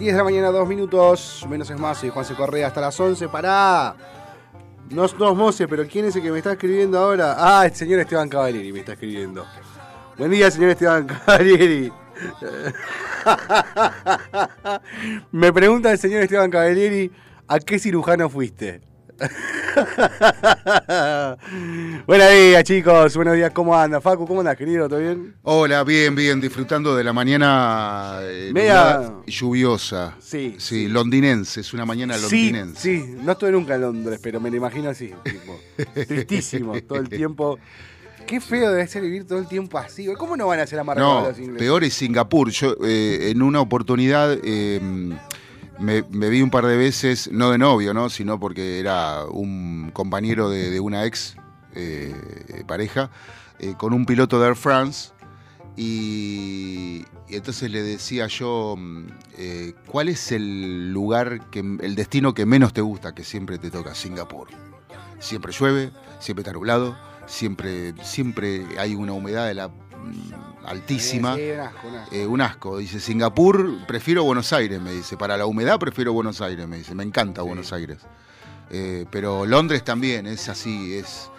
10 de la mañana, 2 minutos. Menos es más, soy Juan C. Correa hasta las 11. Pará. No nos moce, pero ¿quién es el que me está escribiendo ahora? Ah, el señor Esteban Cavalieri me está escribiendo. Buen día, señor Esteban Cavalieri. me pregunta el señor Esteban Cavalieri, ¿a qué cirujano fuiste? Buenos días, chicos. Buenos días, ¿cómo anda? Facu, ¿cómo andas, querido? ¿Todo bien? Hola, bien, bien, disfrutando de la mañana eh, Media- lluviosa. Sí, Sí, londinense, es una mañana londinense. sí, no estuve nunca en Londres, pero me lo imagino así, tipo, tristísimo, todo el tiempo. Qué feo debe ser vivir todo el tiempo así. ¿Cómo no van a ser amargados No, los ingleses? peor es Singapur. Yo eh, en una oportunidad eh, me, vi un par de veces, no de novio, ¿no? Sino porque era un compañero de, una ex eh, pareja, eh, con un piloto de Air France. Y, y entonces le decía yo, mm, eh, ¿cuál es el lugar, que, el destino que menos te gusta que siempre te toca? Singapur. Siempre llueve, siempre está nublado, siempre, siempre hay una humedad de la mm, altísima. Sí, sí, un asco, un asco. Eh, un asco. Dice, Singapur, prefiero Buenos Aires, me dice. Para la humedad prefiero Buenos Aires, me dice. Me encanta Buenos Aires. Eh, pero Londres también, es así, es...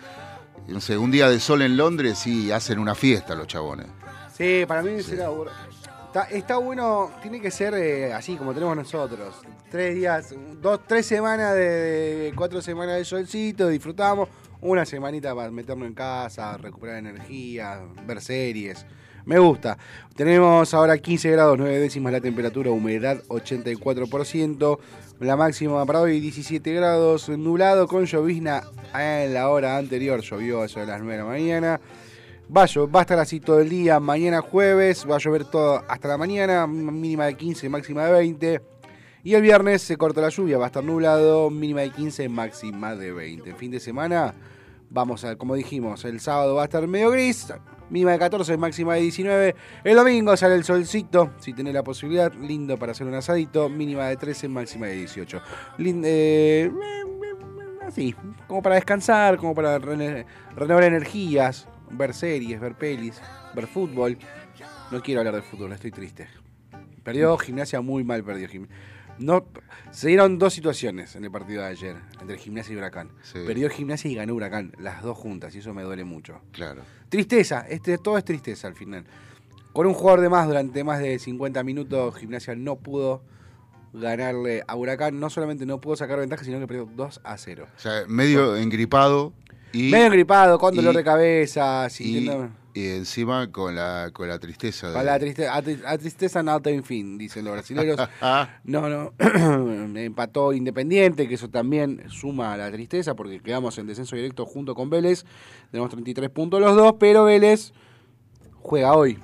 No sé, un día de sol en Londres sí hacen una fiesta los chabones. Sí, para mí será aburr- Está, está bueno, tiene que ser eh, así como tenemos nosotros. Tres días, dos, tres semanas de, de- cuatro semanas de solcito, disfrutamos. Una semanita para meternos en casa, recuperar energía, ver series. Me gusta. Tenemos ahora 15 grados, 9 décimas la temperatura, humedad 84%. La máxima para hoy 17 grados, nublado con llovizna en la hora anterior. Llovió a eso de las 9 de la mañana. Va a, va a estar así todo el día. Mañana jueves va a llover todo hasta la mañana, mínima de 15, máxima de 20. Y el viernes se corta la lluvia, va a estar nublado, mínima de 15, máxima de 20. Fin de semana, vamos a, como dijimos, el sábado va a estar medio gris, mínima de 14, máxima de 19. El domingo sale el solcito, si tenés la posibilidad, lindo para hacer un asadito, mínima de 13, máxima de 18. Lin- eh, así, como para descansar, como para rene- renovar energías, ver series, ver pelis, ver fútbol. No quiero hablar de fútbol, estoy triste. Perdió gimnasia muy mal, perdió gimnasia. No, se dieron dos situaciones en el partido de ayer, entre gimnasia y huracán. Sí. Perdió gimnasia y ganó huracán, las dos juntas, y eso me duele mucho. Claro. Tristeza, este, todo es tristeza al final. Con un jugador de más durante más de 50 minutos, Gimnasia no pudo ganarle a Huracán. No solamente no pudo sacar ventaja, sino que perdió 2 a 0. O sea, medio engripado. Y- Medio gripado, con dolor y- de cabeza, Y, y encima con la, con la tristeza de... con la tristeza, a, a tristeza no fin, dicen los brasileños. No, no, empató Independiente, que eso también suma a la tristeza porque quedamos en descenso directo junto con Vélez. Tenemos 33 puntos los dos, pero Vélez juega hoy.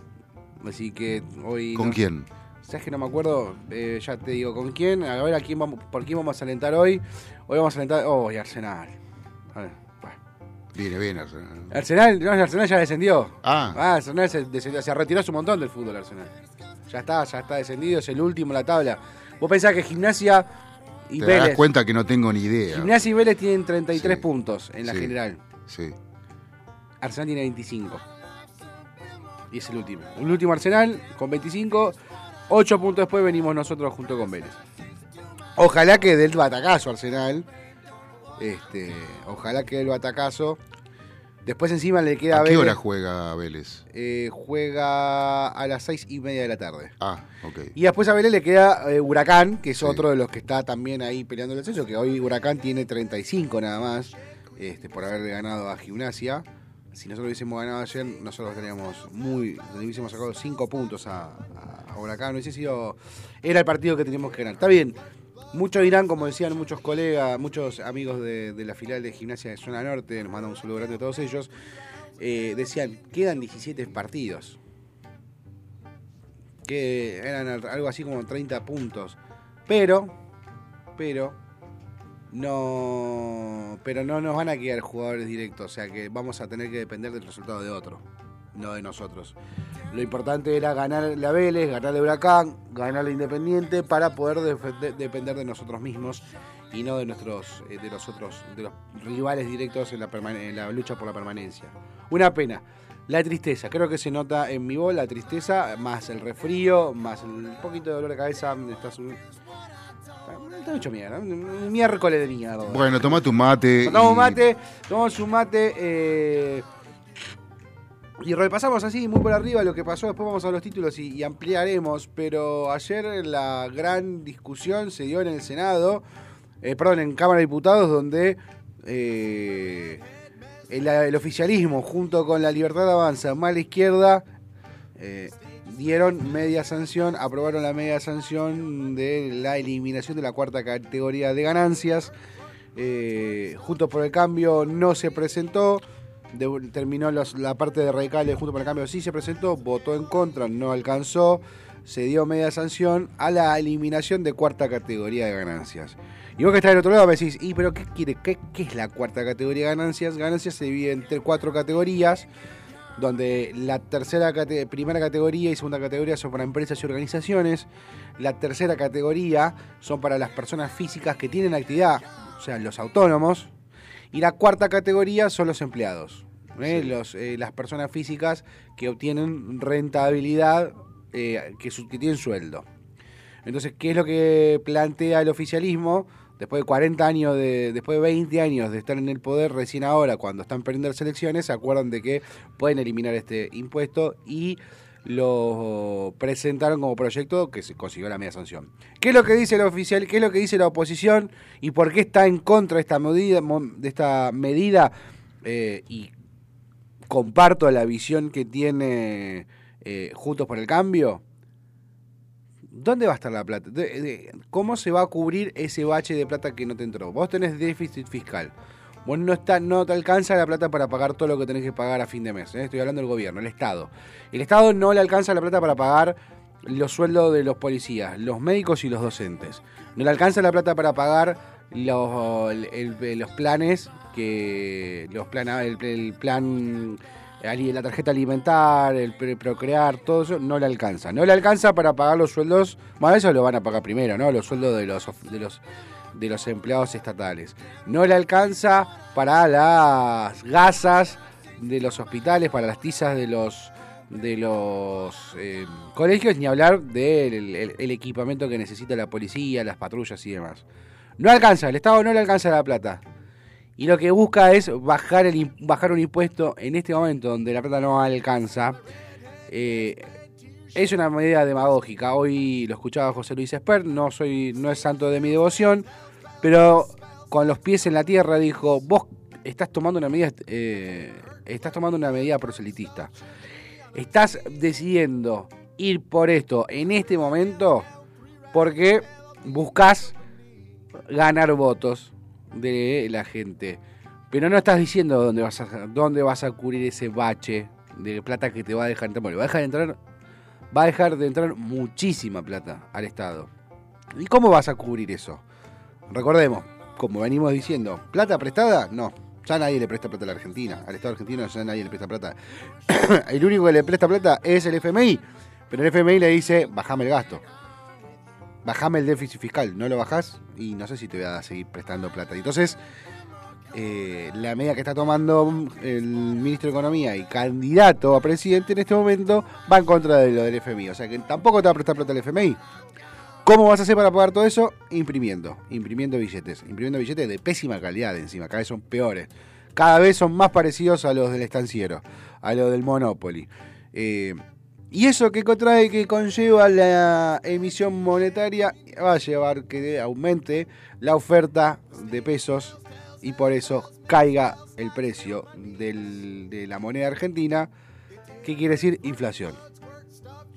Así que hoy... ¿Con no- quién? ¿Sabes que no me acuerdo? Eh, ya te digo con quién. A ver a quién vamos, por quién vamos a alentar hoy. Hoy vamos a alentar. Oh, y Arsenal. A ver. Viene bien Arsenal. Arsenal, no, Arsenal ya descendió. Ah. Arsenal se, descendió, se retiró hace un montón del fútbol, Arsenal. Ya está, ya está descendido, es el último en la tabla. Vos pensás que Gimnasia y Te Vélez. cuenta que no tengo ni idea. Gimnasia y Vélez tienen 33 Sí. puntos en la Sí. general. Sí. Arsenal tiene 25. Y es el último. Un último Arsenal con 25. 8 puntos después venimos nosotros junto con Vélez. Ojalá que del batacazo Arsenal. Este, ojalá que del batacazo. Después encima le queda ¿A qué Vélez. hora juega Vélez? Eh, juega a las 6 y media de la tarde. Ah, ok. Y después a Vélez le queda eh, Huracán, que es Sí. otro de los que está también ahí peleando el ascenso, que hoy Huracán tiene 35 nada más, este, por haberle ganado a Gimnasia. Si nosotros hubiésemos ganado ayer, nosotros teníamos muy, le hubiésemos sacado 5 puntos a, a- a Huracán. Hubiese sido, era el partido que teníamos que ganar. Está bien, muchos dirán, como decían muchos colegas, muchos amigos de, la filial de Gimnasia de Zona Norte, nos mandan un saludo grande a todos ellos, eh, decían, quedan 17 partidos que eran al- algo así como 30 puntos. Pero, pero, no, pero no nos van a quedar jugadores directos, o sea que vamos a tener que depender del resultado de otro, no de nosotros. Lo importante era ganar la Vélez, ganar el Huracán, ganar la Independiente para poder depender de nosotros mismos y no de nuestros, eh, de los otros, de los rivales directos en la, en la lucha por la permanencia. Una pena. La tristeza, creo que se nota en mi voz la tristeza, más el resfrío, más el poquito de dolor de cabeza. Estás un... Está hecho mierda, un miércoles de mierda. Bueno, toma tu mate. Tomamos y- mate, tomamos un mate eh, y repasamos así muy por arriba lo que pasó. Después vamos a los títulos y, ampliaremos. Pero ayer la gran discusión se dio en el Senado, eh, perdón, en Cámara de Diputados, donde eh, el, oficialismo junto con la Libertad Avanza, más izquierda, eh, dieron media sanción, aprobaron la media sanción de la eliminación de la cuarta categoría de ganancias. Eh, Juntos por el Cambio no se presentó. Terminó la parte de radicales Juntos por el Cambio sí se presentó, votó en contra, no alcanzó. Se dio media sanción a la eliminación de cuarta categoría de ganancias. Y vos que estás del otro lado me decís, ¿y pero qué quiere? ¿Qué, qué es la cuarta categoría de ganancias? Ganancias se divide en tre- cuatro categorías donde la tercera primera categoría y segunda categoría son para empresas y organizaciones, la tercera categoría son para las personas físicas que tienen actividad, o sea, los autónomos, y la cuarta categoría son los empleados, ¿eh? los, eh, las personas físicas que obtienen rentabilidad, eh, que, su- que tienen sueldo. Entonces, ¿qué es lo que plantea el oficialismo? Después de 40 años, de, después de 20 años de estar en el poder, recién ahora, cuando están perdiendo las elecciones, se acuerdan de que pueden eliminar este impuesto y lo presentaron como proyecto que se consiguió la media sanción. ¿Qué es lo que dice el oficial? ¿Qué es lo que dice la oposición? ¿Y por qué está en contra de esta medida? De esta medida? Eh, y comparto la visión que tiene eh, Juntos por el Cambio. ¿Dónde va a estar la plata? ¿Cómo se va a cubrir ese bache de plata que no te entró? Vos tenés déficit fiscal. Vos no, está, no te alcanza la plata para pagar todo lo que tenés que pagar a fin de mes. ¿eh? Estoy hablando del gobierno, el Estado. El Estado no le alcanza la plata para pagar los sueldos de los policías, los médicos y los docentes. No le alcanza la plata para pagar los, los planes que los plan, el, el plan la tarjeta alimentar, el procrear, todo eso no le alcanza. No le alcanza para pagar los sueldos, bueno, eso lo van a pagar primero, ¿no? Los sueldos de los de los de los empleados estatales. No le alcanza para las gasas de los hospitales, para las tizas de los de los eh, colegios, ni hablar del el- equipamiento que necesita la policía, las patrullas y demás. No alcanza, el Estado no le alcanza la plata. Y lo que busca es bajar, el, bajar un impuesto en este momento donde la plata no alcanza. Eh, es una medida demagógica. Hoy lo escuchaba José Luis Espert, no, soy, no es santo de mi devoción, pero con los pies en la tierra dijo, vos estás tomando una medida, eh, estás tomando una medida proselitista. Estás decidiendo ir por esto en este momento porque buscas ganar votos de la gente. Pero no estás diciendo dónde vas a, dónde vas a cubrir ese bache de plata que te va a dejar entrar. Bueno, va a dejar de entrar, va a dejar de entrar muchísima plata al Estado. ¿Y cómo vas a cubrir eso? Recordemos, como venimos diciendo, ¿plata prestada? No. Ya nadie le presta plata a la Argentina. Al Estado argentino ya nadie le presta plata. el único que le presta plata es el FMI. Pero el FMI le dice, bajame el gasto. Bajame el déficit fiscal. No lo bajás y no sé si te voy a seguir prestando plata. Entonces, eh, la medida que está tomando el ministro de Economía y candidato a presidente en este momento va en contra de lo del FMI. O sea que tampoco te va a prestar plata el FMI. ¿Cómo vas a hacer para pagar todo eso? Imprimiendo, imprimiendo billetes, imprimiendo billetes de pésima calidad encima, cada vez son peores. Cada vez son más parecidos a los del estanciero, a los del Monopoly. Eh, y eso que contrae, que conlleva la emisión monetaria, va a llevar que aumente la oferta de pesos y por eso caiga el precio de la moneda argentina, que quiere decir inflación.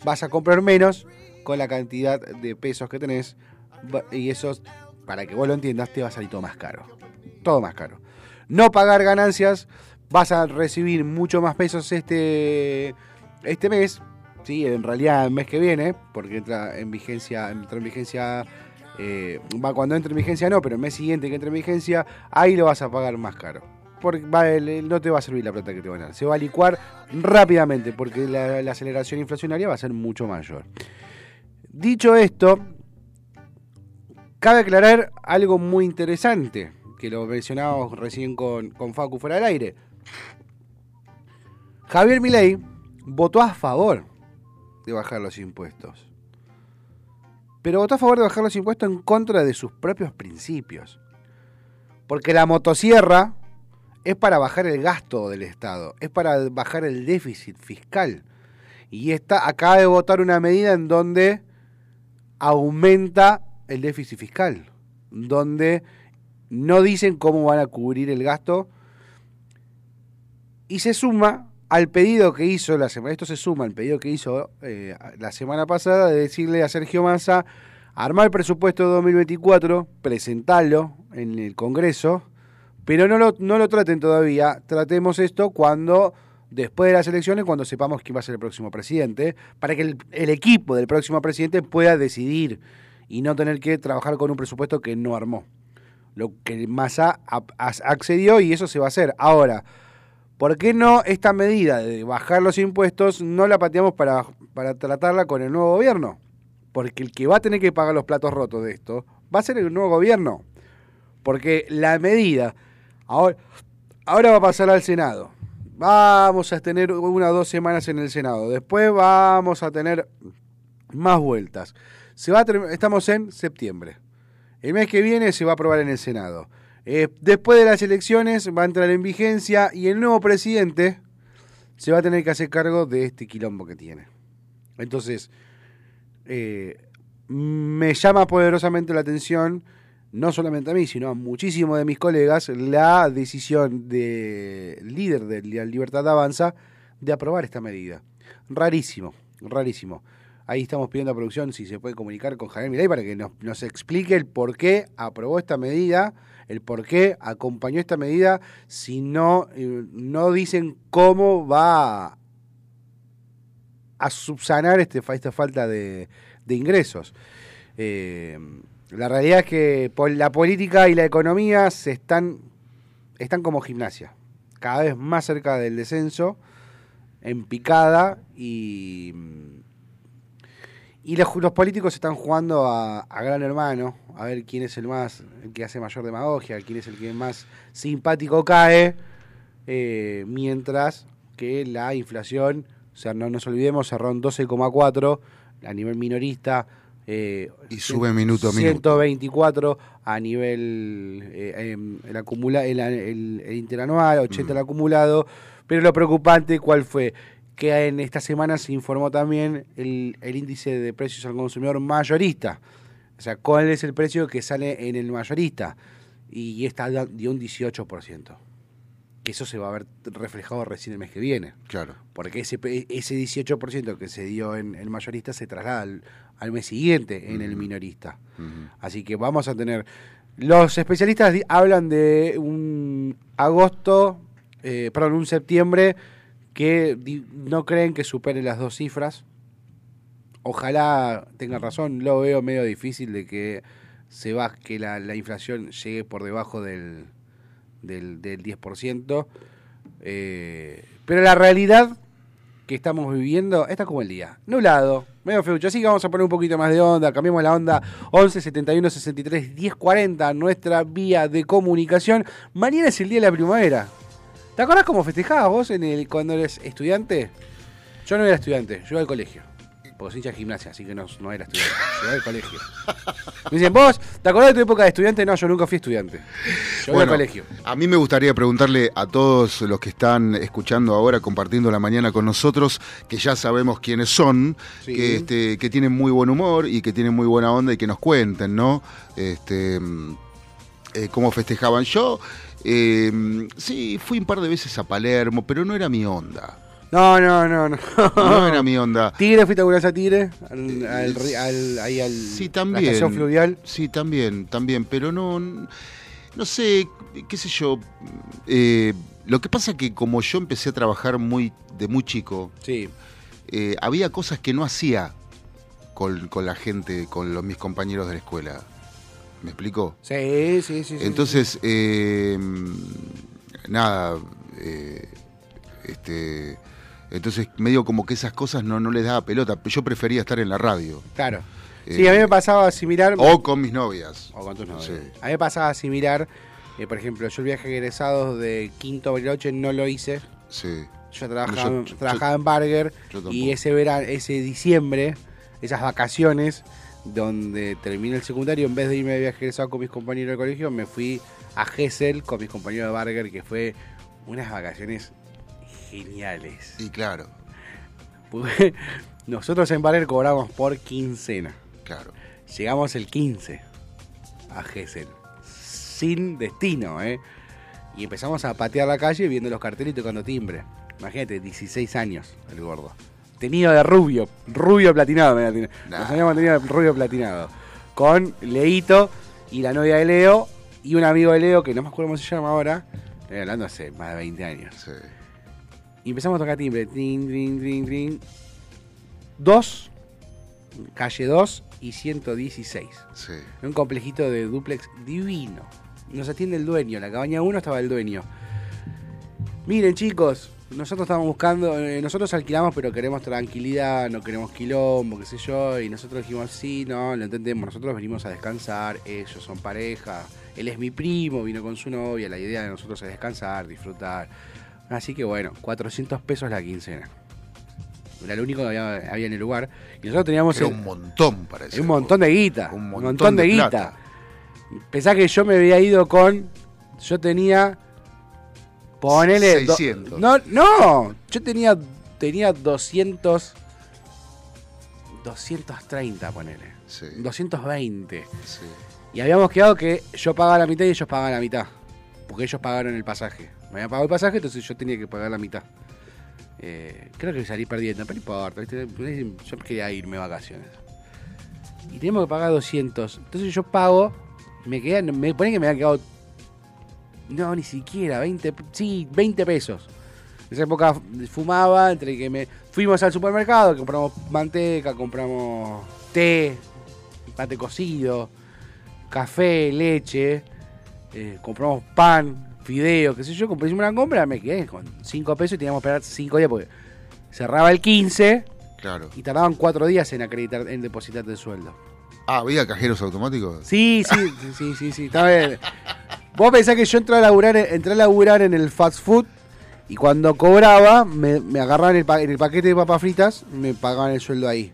Vas a comprar menos con la cantidad de pesos que tenés y eso, para que vos lo entiendas, te va a salir todo más caro. Todo más caro. No pagar ganancias, vas a recibir mucho más pesos este, este mes, ¿sí? en realidad el mes que viene, porque entra en vigencia, entra en vigencia eh, va cuando entre en vigencia no, pero el mes siguiente que entre en vigencia, ahí lo vas a pagar más caro. Porque va, el- no te va a servir la plata que te van a dar. Se va a licuar rápidamente porque la aceleración inflacionaria va a ser mucho mayor. Dicho esto, cabe aclarar algo muy interesante, que lo mencionábamos recién con, con Facu fuera del aire. Javier Milei votó a favor de bajar los impuestos. Pero votó a favor de bajar los impuestos en contra de sus propios principios. Porque la motosierra es para bajar el gasto del Estado, es para bajar el déficit fiscal. Y esta acaba de votar una medida en donde aumenta el déficit fiscal, donde no dicen cómo van a cubrir el gasto y se suma al pedido que hizo la semana, esto se suma al pedido que hizo eh, la semana pasada de decirle a Sergio Massa armar el presupuesto de 2024, presentarlo en el Congreso, pero no lo, no lo traten todavía, tratemos esto cuando, después de las elecciones, cuando sepamos quién va a ser el próximo presidente, para que el, equipo del próximo presidente pueda decidir y no tener que trabajar con un presupuesto que no armó. Lo que Massa accedió y eso se va a hacer. Ahora, ¿por qué no esta medida de bajar los impuestos no la pateamos para, para tratarla con el nuevo gobierno? Porque el que va a tener que pagar los platos rotos de esto va a ser el nuevo gobierno. Porque la medida ahora, ahora va a pasar al Senado. Vamos a tener una o dos semanas en el Senado. Después vamos a tener más vueltas. Se va a estamos en septiembre. El mes que viene se va a aprobar en el Senado. Eh, después de las elecciones va a entrar en vigencia y el nuevo presidente se va a tener que hacer cargo de este quilombo que tiene. Entonces, eh, me llama poderosamente la atención, no solamente a mí, sino a muchísimos de mis colegas, la decisión del líder de la Libertad Avanza de aprobar esta medida. Rarísimo, rarísimo. Ahí estamos pidiendo a producción si se puede comunicar con Javier Milei para que nos, explique el por qué aprobó esta medida, el por qué acompañó esta medida, si no, eh, no dicen cómo va a subsanar este, esta falta de, de ingresos. Eh, la realidad es que la política y la economía se están, están como gimnasia, cada vez más cerca del descenso, en picada y, y los, políticos están jugando a, a gran hermano, a ver quién es el más, el que hace mayor demagogia, quién es el que más simpático cae, eh, mientras que la inflación, o sea, no nos olvidemos, cerró en 12,4 a nivel minorista. Eh, Y sube minuto a minuto. 124 a nivel eh, em, el, acumula, el, el- el interanual, 80 el acumulado. Pero lo preocupante, ¿cuál fue? Que en esta semana se informó también el, el índice de precios al consumidor mayorista. O sea, ¿cuál es el precio que sale en el mayorista? Y está da- dio un 18%. que eso se va a ver reflejado recién el mes que viene. Claro. Porque ese, ese 18% que se dio en el mayorista se traslada al, al mes siguiente en el minorista. Ujú. Así que vamos a tener. Los especialistas hablan de un agosto, eh, perdón, un septiembre que no creen que supere las dos cifras. Ojalá tenga razón, lo veo medio difícil de que se va, que la, la inflación llegue por debajo del, del, del 10%. Eh, pero la realidad que estamos viviendo está como el día. Nublado, medio feucho. Así que vamos a poner un poquito más de onda. Cambiamos la onda 11 71 63 10 40, nuestra vía de comunicación. Mañana es el día de la primavera. ¿Te acordás cómo festejabas vos en el, cuando eres estudiante? Yo no era estudiante, yo iba al colegio. Porque soy hincha de gimnasia, así que no, no era estudiante. Yo iba al colegio. Me dicen, vos, ¿te acordás de tu época de estudiante? No, yo nunca fui estudiante. Yo Bueno, colegio. A mí me gustaría preguntarle a todos los que están escuchando ahora, compartiendo la mañana con nosotros, que ya sabemos quiénes son, Sí. que, este, que tienen muy buen humor y que tienen muy buena onda y que nos cuenten, ¿no? Este, eh, cómo festejaban. Yo, eh, sí, fui un par de veces a Palermo, pero no era mi onda. No, no, no, no. No era mi onda. Tigre, fuiste a alguna vez a Tigre, al, al ri- al- ahí al Sí, la también. estación fluvial. Sí, también, también, pero no, no sé, qué sé yo. eh, lo que pasa que como yo empecé a trabajar muy de muy chico, Sí, eh, había cosas que no hacía con, con la gente, con los, mis compañeros de la escuela. ¿Me explico? sí, sí, sí. sí, Entonces, eh, nada, eh, este, entonces medio como que esas cosas no, no les daba pelota. Yo prefería estar en la radio. Claro. Eh, Sí, a mí me pasaba similar. o con mis novias. O con tus novios. Sí. A mí me pasaba similar. eh, por ejemplo, yo el viaje de egresados de quinto Bariloche no lo hice. Sí. Yo trabajaba, yo- trabajaba en Barger yo tampoco. y ese verano, ese diciembre, esas vacaciones donde terminé el secundario, en vez de irme de viaje egresado con mis compañeros del colegio, me fui a Gessel con mis compañeros de Barger, que fue unas vacaciones geniales. Y claro, Porque nosotros en Barger cobramos por quincena. claro. Llegamos el 15 a Gessel. Sin destino, ¿eh? Y empezamos a patear la calle viendo los carteles y tocando timbre. Imagínate, 16 años el gordo. Tenido de rubio, rubio platinado. Nah. Nos habíamos tenido de rubio platinado. Con Leito y la novia de Leo y un amigo de Leo que no me acuerdo cómo se llama ahora. Estoy hablando hace más de 20 años. Sí. Y empezamos a tocar timbre. Trin, trin, trin, trin. Dos, calle 2 y 116. Sí. Un complejito de duplex divino. Nos atiende el dueño. La cabaña 1 estaba el dueño. Miren, chicos, nosotros estamos buscando. eh, nosotros alquilamos, pero queremos tranquilidad, no queremos quilombo, qué sé yo. Y nosotros dijimos, sí, no, lo entendemos. Nosotros venimos a descansar. Ellos son pareja. Él es mi primo, vino con su novia. La idea de nosotros es descansar, disfrutar. Así que bueno, 400 pesos la quincena. Era lo único que había, había en el lugar. Y nosotros teníamos Era el- un montón para eso. un montón de guita. Un Un montón montón, de, de guita. Pensá que yo me había ido con. Yo tenía. Ponele. do- 600. no, no. Yo tenía, tenía 200. 230, ponele. Sí. 220. sí. Y habíamos quedado que yo pagaba la mitad y ellos pagaban la mitad. Porque ellos pagaron el pasaje. Me habían pagado el pasaje, entonces yo tenía que pagar la mitad. Eh, creo que salí perdiendo, pero no importa. ¿viste? Yo quería irme de vacaciones. Y tenemos que pagar 200. Entonces yo pago. Me quedan, me ponen que me habían quedado. No, ni siquiera, 20. Sí, 20 pesos. En esa época fumaba, entre que me. Fuimos al supermercado, compramos manteca, compramos té, mate cocido, café, leche, eh, compramos pan, fideos, qué sé yo, compré una compra, me quedé con 5 pesos y teníamos que esperar 5 días porque cerraba el 15 Claro. y tardaban 4 días en acreditar, en depositarte el sueldo. Ah, ¿había cajeros automáticos? Sí, sí, sí, sí, sí, sí, está bien. Vos pensás que yo entré a laburar, entré a laburar en el fast food y cuando cobraba me, me agarraban el, pa- en el paquete de papas fritas, me pagaban el sueldo ahí.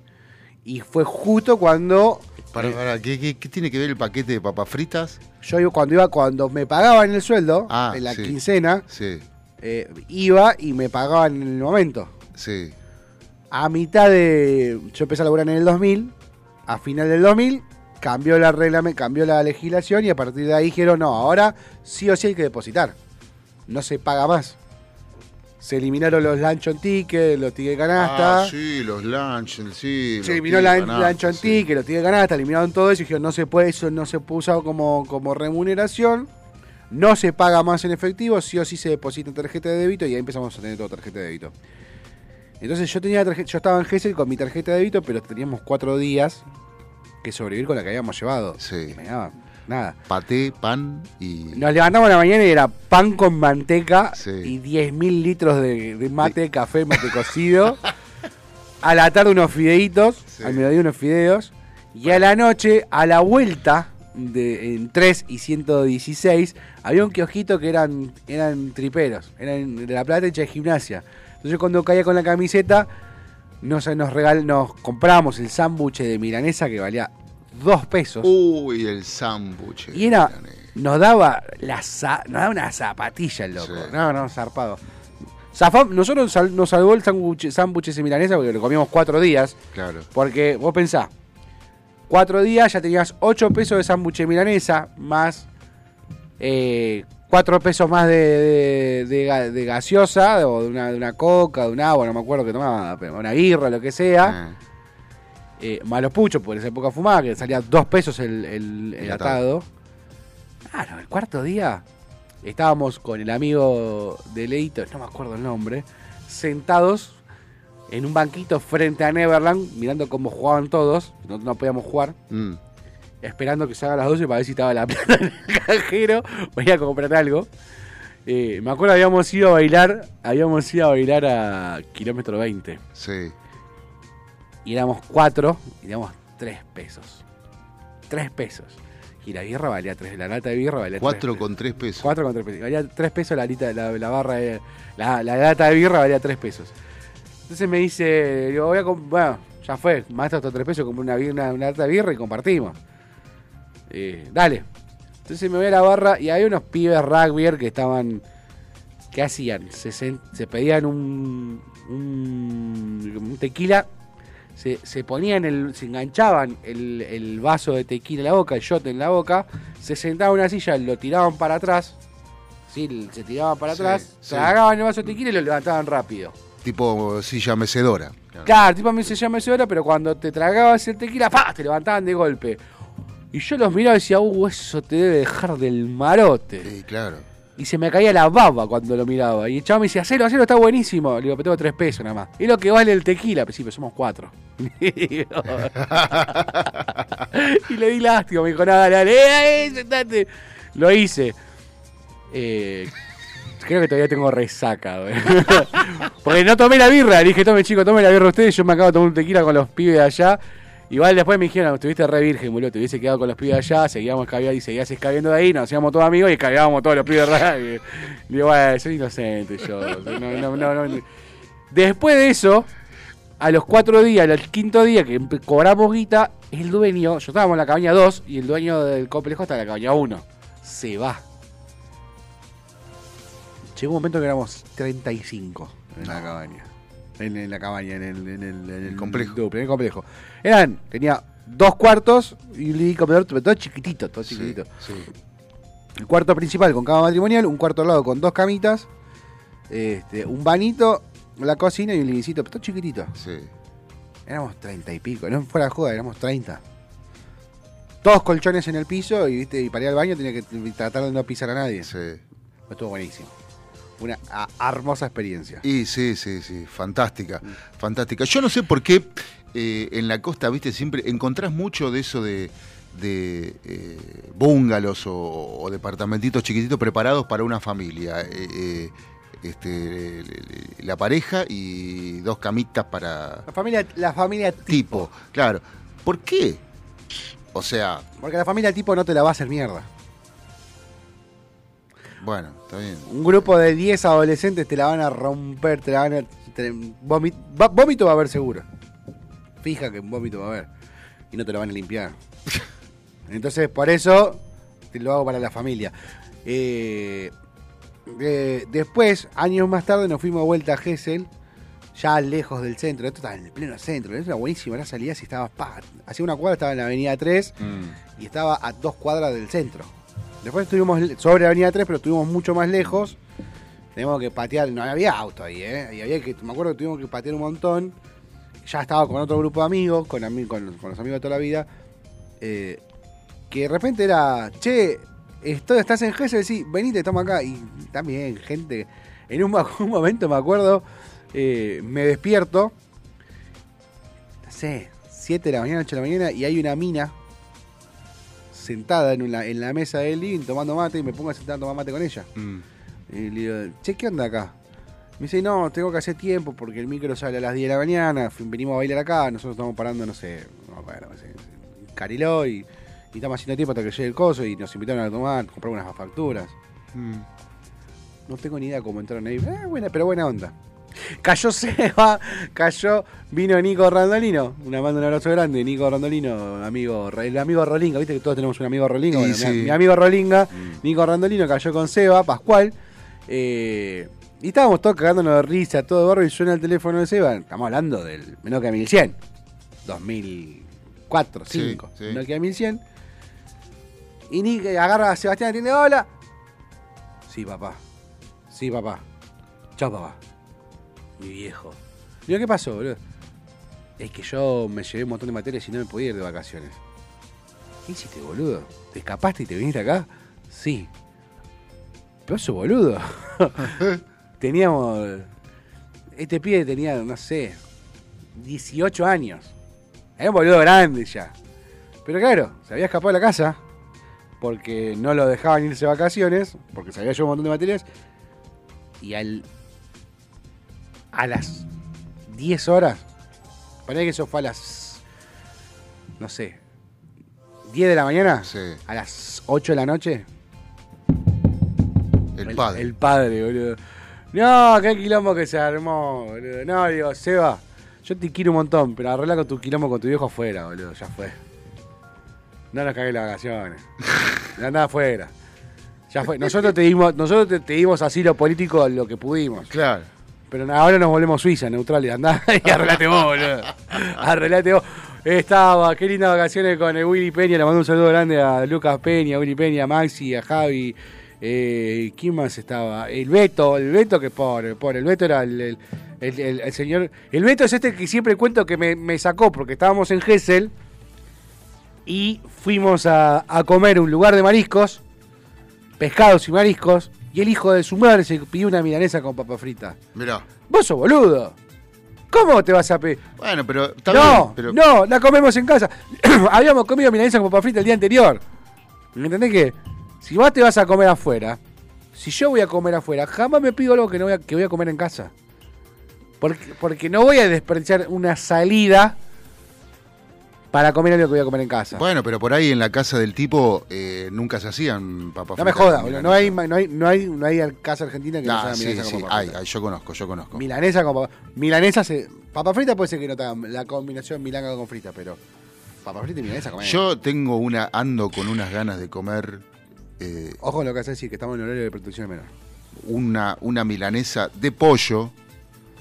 Y fue justo cuando Para, para, ¿qué, qué, qué tiene que ver el paquete de papas fritas? yo iba, cuando iba, cuando me pagaban el sueldo, Ah, en la sí. quincena, Sí, eh, iba y me pagaban en el momento. sí. A mitad de. Yo empecé a laburar en el 2000. A final del 2000 cambió la regla, cambió la legislación y a partir de ahí dijeron: no, ahora sí o sí hay que depositar. no se paga más. Se eliminaron los luncheon tickets, los tickets canasta. Ah, sí, los lunch, sí. Se eliminó la canasta, luncheon sí. ticket, los tickets canasta, eliminaron todo eso y dijeron, no se puede, eso no se puede usar como, como remuneración. No se paga más en efectivo, sí o sí se deposita en tarjeta de débito y ahí empezamos a tener todo tarjeta de débito. Entonces yo tenía tarjeta, yo estaba en Gessel con mi tarjeta de débito, pero teníamos cuatro días que sobrevivir con la que habíamos llevado. Sí. Me daba nada. Paté, pan y. Nos levantamos a la mañana y era pan con manteca Sí. y 10.000 litros de, de mate, café, mate cocido. a la tarde unos fideitos, Sí. al mediodía unos fideos. Y a la noche, a la vuelta, de, en 3 y 116, había un kiosquito que eran, eran triperos, eran de La Plata hecha de gimnasia. Entonces cuando caía con la camiseta, nos, nos, regal, nos compramos el sándwich de milanesa que valía 2 pesos. Uy, el sándwich. Y era, nos daba, la nos daba una zapatilla el loco. Sí. No, no, zarpado. Zafam- nosotros sal- nos salvó el sándwich ese milanesa porque lo comíamos cuatro días. Claro. Porque vos pensás, cuatro días ya tenías ocho pesos de sándwich milanesa, más eh, cuatro pesos más de, de- de ga- de gaseosa, o de una, de una coca, de un agua, no me acuerdo que tomaba, una birra, lo que sea. Ah, Eh, malos puchos, por esa época fumaba, que salía dos pesos el, el- atado. Claro, el cuarto día estábamos con el amigo de Leito, no me acuerdo el nombre, sentados en un banquito frente a Neverland, mirando cómo jugaban todos, no, no podíamos jugar, mm. esperando que se hagan las 12 para ver si estaba la plata en el cajero, voy a comprar algo. Eh, me acuerdo habíamos ido a bailar, habíamos ido a bailar a kilómetro 20 Sí. Y éramos cuatro y éramos tres pesos. Tres pesos. Y la birra valía tres, la lata de birra valía Cuatro tres con tres pesos. Cuatro con tres pesos. Valía tres pesos la, lita, la, la barra de, la, la lata de birra valía tres pesos. Entonces me dice, digo, voy a bueno, ya fue, maestro hasta tres pesos, compré una, una, una lata de birra y compartimos. Eh, dale. Entonces me voy a la barra y había unos pibes rugby que estaban. ¿Qué hacían? Se, sen- se pedían un, un, un tequila, se, se ponían el. se enganchaban el, el vaso de tequila en la boca, el shot en la boca, se sentaban en una silla, lo tiraban para atrás. Sí, se tiraban para Sí, atrás, sí. tragaban el vaso de tequila y lo levantaban rápido. Tipo silla mecedora. Claro, tipo a mí se llama esa hora, pero cuando te tragabas el tequila, ¡pa! te levantaban de golpe. Y yo los miraba y decía, uh, eso te debe dejar del marote. Sí, claro. Y se me caía la baba cuando lo miraba. Y el chavo me decía, hacelo, hacelo, está buenísimo. Le digo, pero tengo tres pesos nada más. Es lo que vale el tequila. Pero sí, pero somos cuatro. y le di lástima, me dijo, nada, dale, eh, eh, sentate. Lo hice. Eh, creo que todavía tengo resaca. Porque no tomé la birra. Le dije, tome chico, tome la birra ustedes. Yo me acabo de tomar un tequila con los pibes de allá. Igual después me dijeron, estuviste re virgen, boludo, te hubiese quedado con los pibes allá, seguíamos escabeando y seguías escabeando de ahí, nos hacíamos todos amigos y escabeábamos todos los pibes de digo, bueno, soy inocente yo. Después de eso, a los cuatro días, al quinto día que cobramos guita, el dueño, yo estábamos en la cabaña 2 y el dueño del complejo está en la cabaña 1. Se va. Llegó un momento que éramos 35 en la cabaña. En, en la cabaña, en el, en el, en el complejo. el complejo. Eran, tenía dos cuartos y un comedor, pero todo chiquitito, todo chiquitito. sí. El cuarto principal con cama matrimonial, un cuarto al lado con dos camitas, este, un bañito, la cocina y un livingcito, pero todo chiquitito. sí. Éramos treinta y pico, no fuera de joda, éramos 30. Todos colchones en el piso y, ¿viste? y para ir al baño tenía que tratar de no pisar a nadie. sí. Estuvo buenísimo. Una a- hermosa experiencia. Y sí, sí, sí, fantástica, fantástica. Yo no sé por qué eh, en la costa, viste, siempre encontrás mucho de eso de, de eh, búngalos o, o departamentitos chiquititos preparados para una familia. Eh, eh, este, la pareja y dos camitas para La familia, la familia tipo. tipo. Claro. ¿Por qué? O sea, Porque la familia tipo no te la va a hacer mierda. Bueno, está bien. Un grupo de 10 adolescentes te la van a romper, te la van a. te- vómito va a haber seguro. Fija que un vómito va a haber. Y no te lo van a limpiar. Entonces, por eso te lo hago para la familia. Eh, eh, después, años más tarde, nos fuimos de vuelta a Gessel, ya lejos del centro. Esto estaba en el pleno centro. Eso era buenísimo. Era salida si estaba. pa, Hacía una cuadra, estaba en la avenida 3 Mm, y estaba a dos cuadras del centro. Después estuvimos sobre la avenida 3, pero estuvimos mucho más lejos. Teníamos que patear, no había auto ahí, ¿eh? Y había que, me acuerdo que tuvimos que patear un montón. Ya estaba con otro grupo de amigos, con, con, con los amigos de toda la vida. eh, que de repente era, che, estoy, estás en Gessel, sí, venite, estamos acá. Y también, gente, en un momento me acuerdo, eh, me despierto, no sé, 7 de la mañana, 8 de la mañana, y hay una mina sentada en, una- en la mesa del living tomando mate y me pongo a sentar a tomar mate con ella. Mm. Y le digo, che, ¿qué onda acá? Me dice, no, tengo que hacer tiempo porque el micro sale a las 10 de la mañana, venimos a bailar acá, nosotros estamos parando, no sé, no me acuerdo, no sé, en Cariló y, y estamos haciendo tiempo hasta que llegue el coso y nos invitaron a tomar, comprar unas facturas. Mm. No tengo ni idea cómo entraron ahí, eh, buena, pero buena onda. Cayó Seba, cayó, vino Nico Randolino, una manda un abrazo grande, Nico Randolino, amigo, el amigo Rolinga, viste que todos tenemos un amigo Rolinga, Y Bueno, mi, sí. mi amigo Rolinga, Mm. Nico Randolino cayó con Seba, Pascual, eh, y estábamos todos cagándonos de risa, todo de barro, y suena el teléfono de Seba, estamos hablando del Nokia 1100, 2004, Sí, 2005, sí. Nokia 1100, y Nico agarra a Sebastián, atiende, hola, sí papá, sí papá, chao papá, mi viejo. Digo, ¿qué pasó, boludo? Es que yo me llevé un montón de materias y no me podía ir de vacaciones. ¿Qué hiciste, boludo? ¿Te escapaste y te viniste acá? Sí. Pero eso, boludo. Teníamos. Este pibe tenía, no sé, 18 años. Era un boludo grande ya. Pero claro, se había escapado de la casa porque no lo dejaban irse de vacaciones, porque se había llevado un montón de materias. Y al. A las 10 horas, ponía que eso fue a las. No sé, 10 de la mañana, Sí. a las 8 de la noche, El padre. el padre, boludo. No, qué quilombo que se armó, boludo. No, digo, Seba, yo te quiero un montón, pero arregla con tu quilombo con tu viejo afuera, boludo. Ya fue. No nos cagues las vacaciones. Andá afuera. Ya fue. Nosotros te dimos, nosotros te, te dimos asilo político lo que pudimos. Claro. Pero ahora nos volvemos Suiza, neutrales. Andá y arreglate vos, boludo. Arreglate vos. Estaba, qué lindas vacaciones con el Willy Peña. Le mando un saludo grande a Lucas Peña, a Willy Peña, a Maxi, a Javi. Eh, ¿Quién más estaba? El Beto, el Beto que pobre, pobre. El Beto era el, el- señor. El Beto es este que siempre cuento que me, me sacó porque estábamos en Gessel y fuimos a, comer un lugar de mariscos, pescados y mariscos. Y el hijo de su madre se pidió una milanesa con papa frita. Mirá. Vos sos boludo. ¿Cómo te vas a pedir? Bueno, pero está No, bien, pero no, la comemos en casa. Habíamos comido milanesa con papa frita el día anterior. ¿Me entendés que? Si vos te vas a comer afuera, si yo voy a comer afuera, jamás me pido algo que no voy a, que voy a comer en casa. Porque, porque no voy a desperdiciar una salida para comer algo que voy a comer en casa. Bueno, pero por ahí en la casa del tipo eh, nunca se hacían papas no me jodas, boludo. No hay, no hay, no hay, no hay casa argentina que no Ah, se haga sí, milanesa sí, con papa hay, hay, yo conozco, yo conozco. Milanesa con papa Milanesa se. Papa frita puede ser que no hagan la combinación milanga con frita, pero. Papa frita y milanesa comer. Yo tengo una, ando con unas ganas de comer eh, Ojo con lo que hace decir que estamos en horario de protección menor. una, una milanesa de pollo,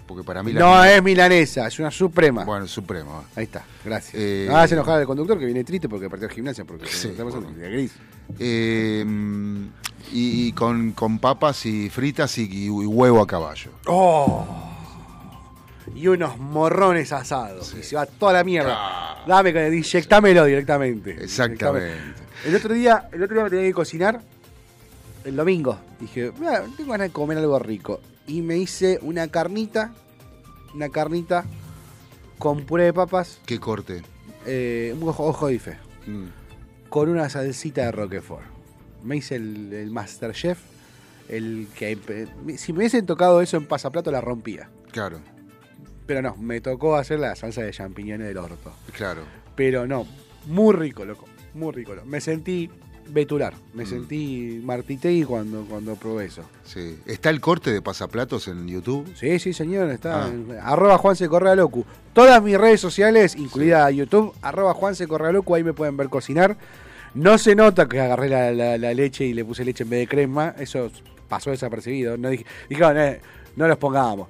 porque para mí la No es milanesa, es una suprema. Bueno, supremo. Ahí está, gracias. Eh, ah, se enojaba el conductor que viene triste porque partió de gimnasia, porque Sí, estamos en bueno. de gris. Eh, y, y con, con papas y fritas y, y huevo a caballo. ¡Oh! Y unos morrones asados. Y se va toda la mierda. Ah. Dame, con- inyectámelo directamente. Exactamente. El otro día, el otro día me tenía que cocinar. El domingo. Dije, "Ah, tengo ganas de comer algo rico. Y me hice una carnita. Una carnita con puré de papas. ¿Qué corte? eh, un ojo, ojo de bife. Mm, con una salsita de Roquefort. Me hice el, el Masterchef, el que si me hubiesen tocado eso en pasaplato la rompía. claro, Pero no, me tocó hacer la salsa de champiñones del orto. claro. Pero no, muy rico, loco, muy rico. loco. Me sentí betular, me Mm. sentí Martitegui cuando, cuando probé eso. Sí. ¿Está el corte de pasaplatos en YouTube? Sí, sí, señor, está Ah. en- arroba Juanse Correa Locu. Todas mis redes sociales, incluida YouTube, arroba Juanse Correa Locu, ahí me pueden ver cocinar. No se nota que agarré la, la- la leche y le puse leche en vez de crema, eso pasó desapercibido. No dije, dijeron, eh, no los pongamos.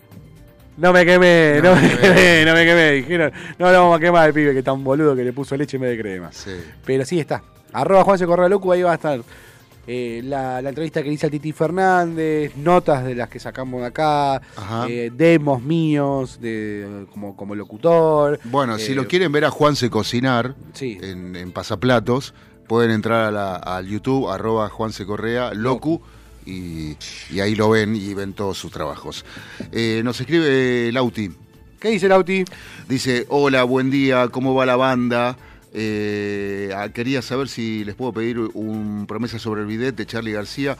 No me quemé, no, No me me quemé, no me quemé. Dijeron, no lo vamos a quemar al pibe que tan boludo que le puso leche en vez de crema. Sí. Pero sí está. Arroba Juanse Correa Locu, ahí va a estar eh, la, la entrevista que hice a Titi Fernández, notas de las que sacamos de acá, eh, demos míos de, como, como locutor. Bueno, si eh, lo quieren ver a Juanse cocinar Sí. en, en Pasaplatos, pueden entrar a la- al YouTube, arroba Juanse Correa, Locu, y, y ahí lo ven y ven todos sus trabajos. Eh, nos escribe Lauti, ¿Qué dice Lauti? dice, hola, buen día, ¿cómo va la banda? Eh, ah, quería saber si les puedo pedir un promesa sobre el bidet de Charlie García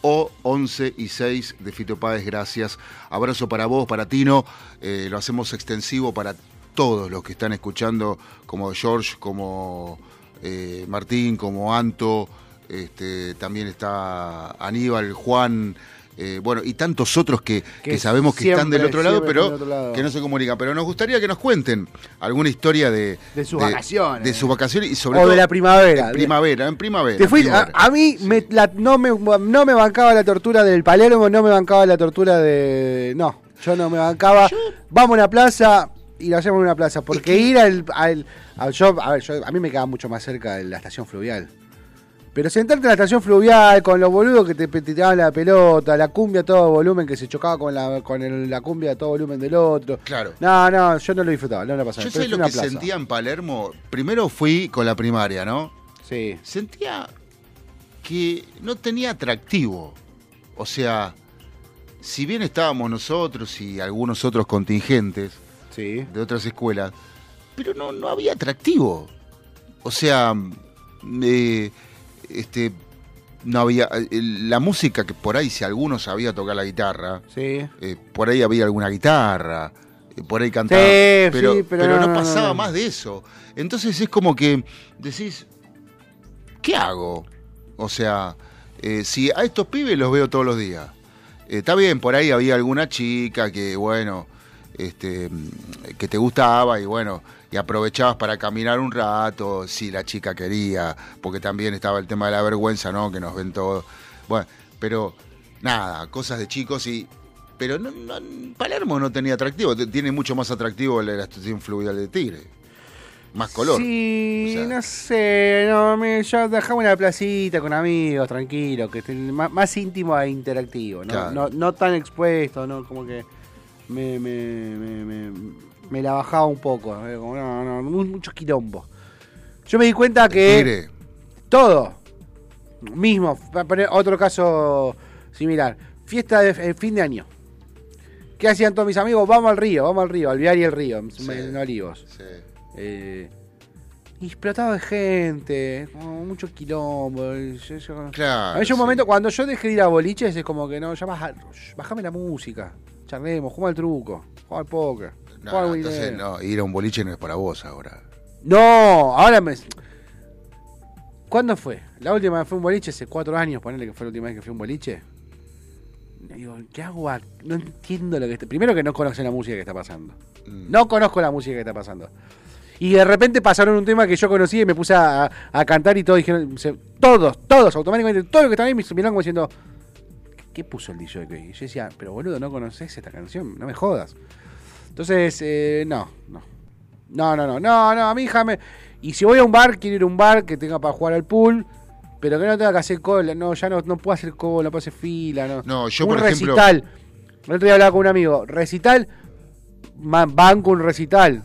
o 11 y 6 de Fito Páez, gracias. Abrazo para vos, para Tino, Eh, lo hacemos extensivo para todos los que están escuchando, como George, como eh, Martín, como Anto, este, también está Aníbal, Juan, eh, bueno, y tantos otros que, Que que sabemos que están del otro lado, pero otro lado. que no se comunican. Pero nos gustaría que nos cuenten alguna historia de, De sus vacaciones. De sus vacaciones y sobre O todo de la primavera. En primavera, en primavera. Te fuiste- a, mí Sí. me- la- no, me, no me bancaba la tortura del Palermo, no me bancaba la tortura de... No, yo no me bancaba. Vamos a una plaza y lo hacemos en una plaza. Porque ir al... al- al- yo, a ver, yo- a mí me queda mucho más cerca de la estación fluvial. Pero sentarte en la estación fluvial con los boludos que te, tiraban la pelota, la cumbia a todo volumen que se chocaba con la, con el- la cumbia a todo volumen del otro. Claro. No, no, yo no lo disfrutaba, no lo pasaba. Yo sé lo que plaza. sentía en Palermo. Primero fui con la primaria, ¿no? Sí. Sentía que no tenía atractivo. O sea, si bien estábamos nosotros y algunos otros contingentes Sí. de otras escuelas, pero no, no había atractivo. O sea, eh, este, no había. eh, La música que por ahí, si alguno sabía tocar la guitarra, Sí. eh, por ahí había alguna guitarra, eh, por ahí cantaba, Sí, pero, sí, pero pero no, no, no, pasaba no. más de eso. Entonces es como que decís, ¿qué hago? O sea, eh, si a estos pibes los veo todos los días, está bien, por ahí había alguna chica que, bueno, este, que te gustaba y bueno, y aprovechabas para caminar un rato, si la chica quería, porque también estaba el tema de la vergüenza, ¿no? Que nos ven todos. Bueno, pero nada, cosas de chicos y. Pero no, no- Palermo no tenía atractivo, tiene mucho más atractivo la estación fluvial de Tigre. Más color. Sí, O sea- no sé, no, me, yo dejaba una placita con amigos, tranquilo, que estén más, más íntimo e interactivo, ¿no? Claro. No, no tan expuesto, ¿no? Como que me, me, me, me- me la bajaba un poco, eh, como, no, no, mu- mucho quilombo. Yo me di cuenta que todo, mismo, para poner otro caso similar, fiesta de fin de año. ¿Qué hacían todos mis amigos? Vamos al río, vamos al río, al Viar y el río, en- Sí. en Olivos. sí. Eh, explotado de gente, como mucho quilombo. y yo- yo- Claro. Había un sí. momento cuando yo dejé de ir a boliches, es como que no, ya baja, bajame la música, charlemos, jugamos al truco, jugamos al póker. No, no, entonces no, ir a un boliche no es para vos ahora. No, ahora me. ¿Cuándo fue? La última vez fue un boliche, hace cuatro años, ponele que fue la última vez que fui a un boliche. Digo, ¿qué hago? No entiendo lo que está. Primero que no conocen la música que está pasando. Mm. No conozco la música que está pasando. Y de repente pasaron un tema que yo conocía y me puse a, a cantar y todos dijeron, se- todos, todos, automáticamente, todos los que estaban ahí me miraron como diciendo, ¿qué puso el DJ? Y yo decía, pero boludo, no conoces esta canción, no me jodas. Entonces, eh, no, no. No, no, no, no, no, a mi hija me... Y si voy a un bar, quiero ir a un bar que tenga para jugar al pool, pero que no tenga que hacer cola, no, ya no, no puedo hacer cola, no puedo hacer fila, no. No, yo, un por ejemplo- recital. El otro día hablaba con un amigo, recital, banco un recital,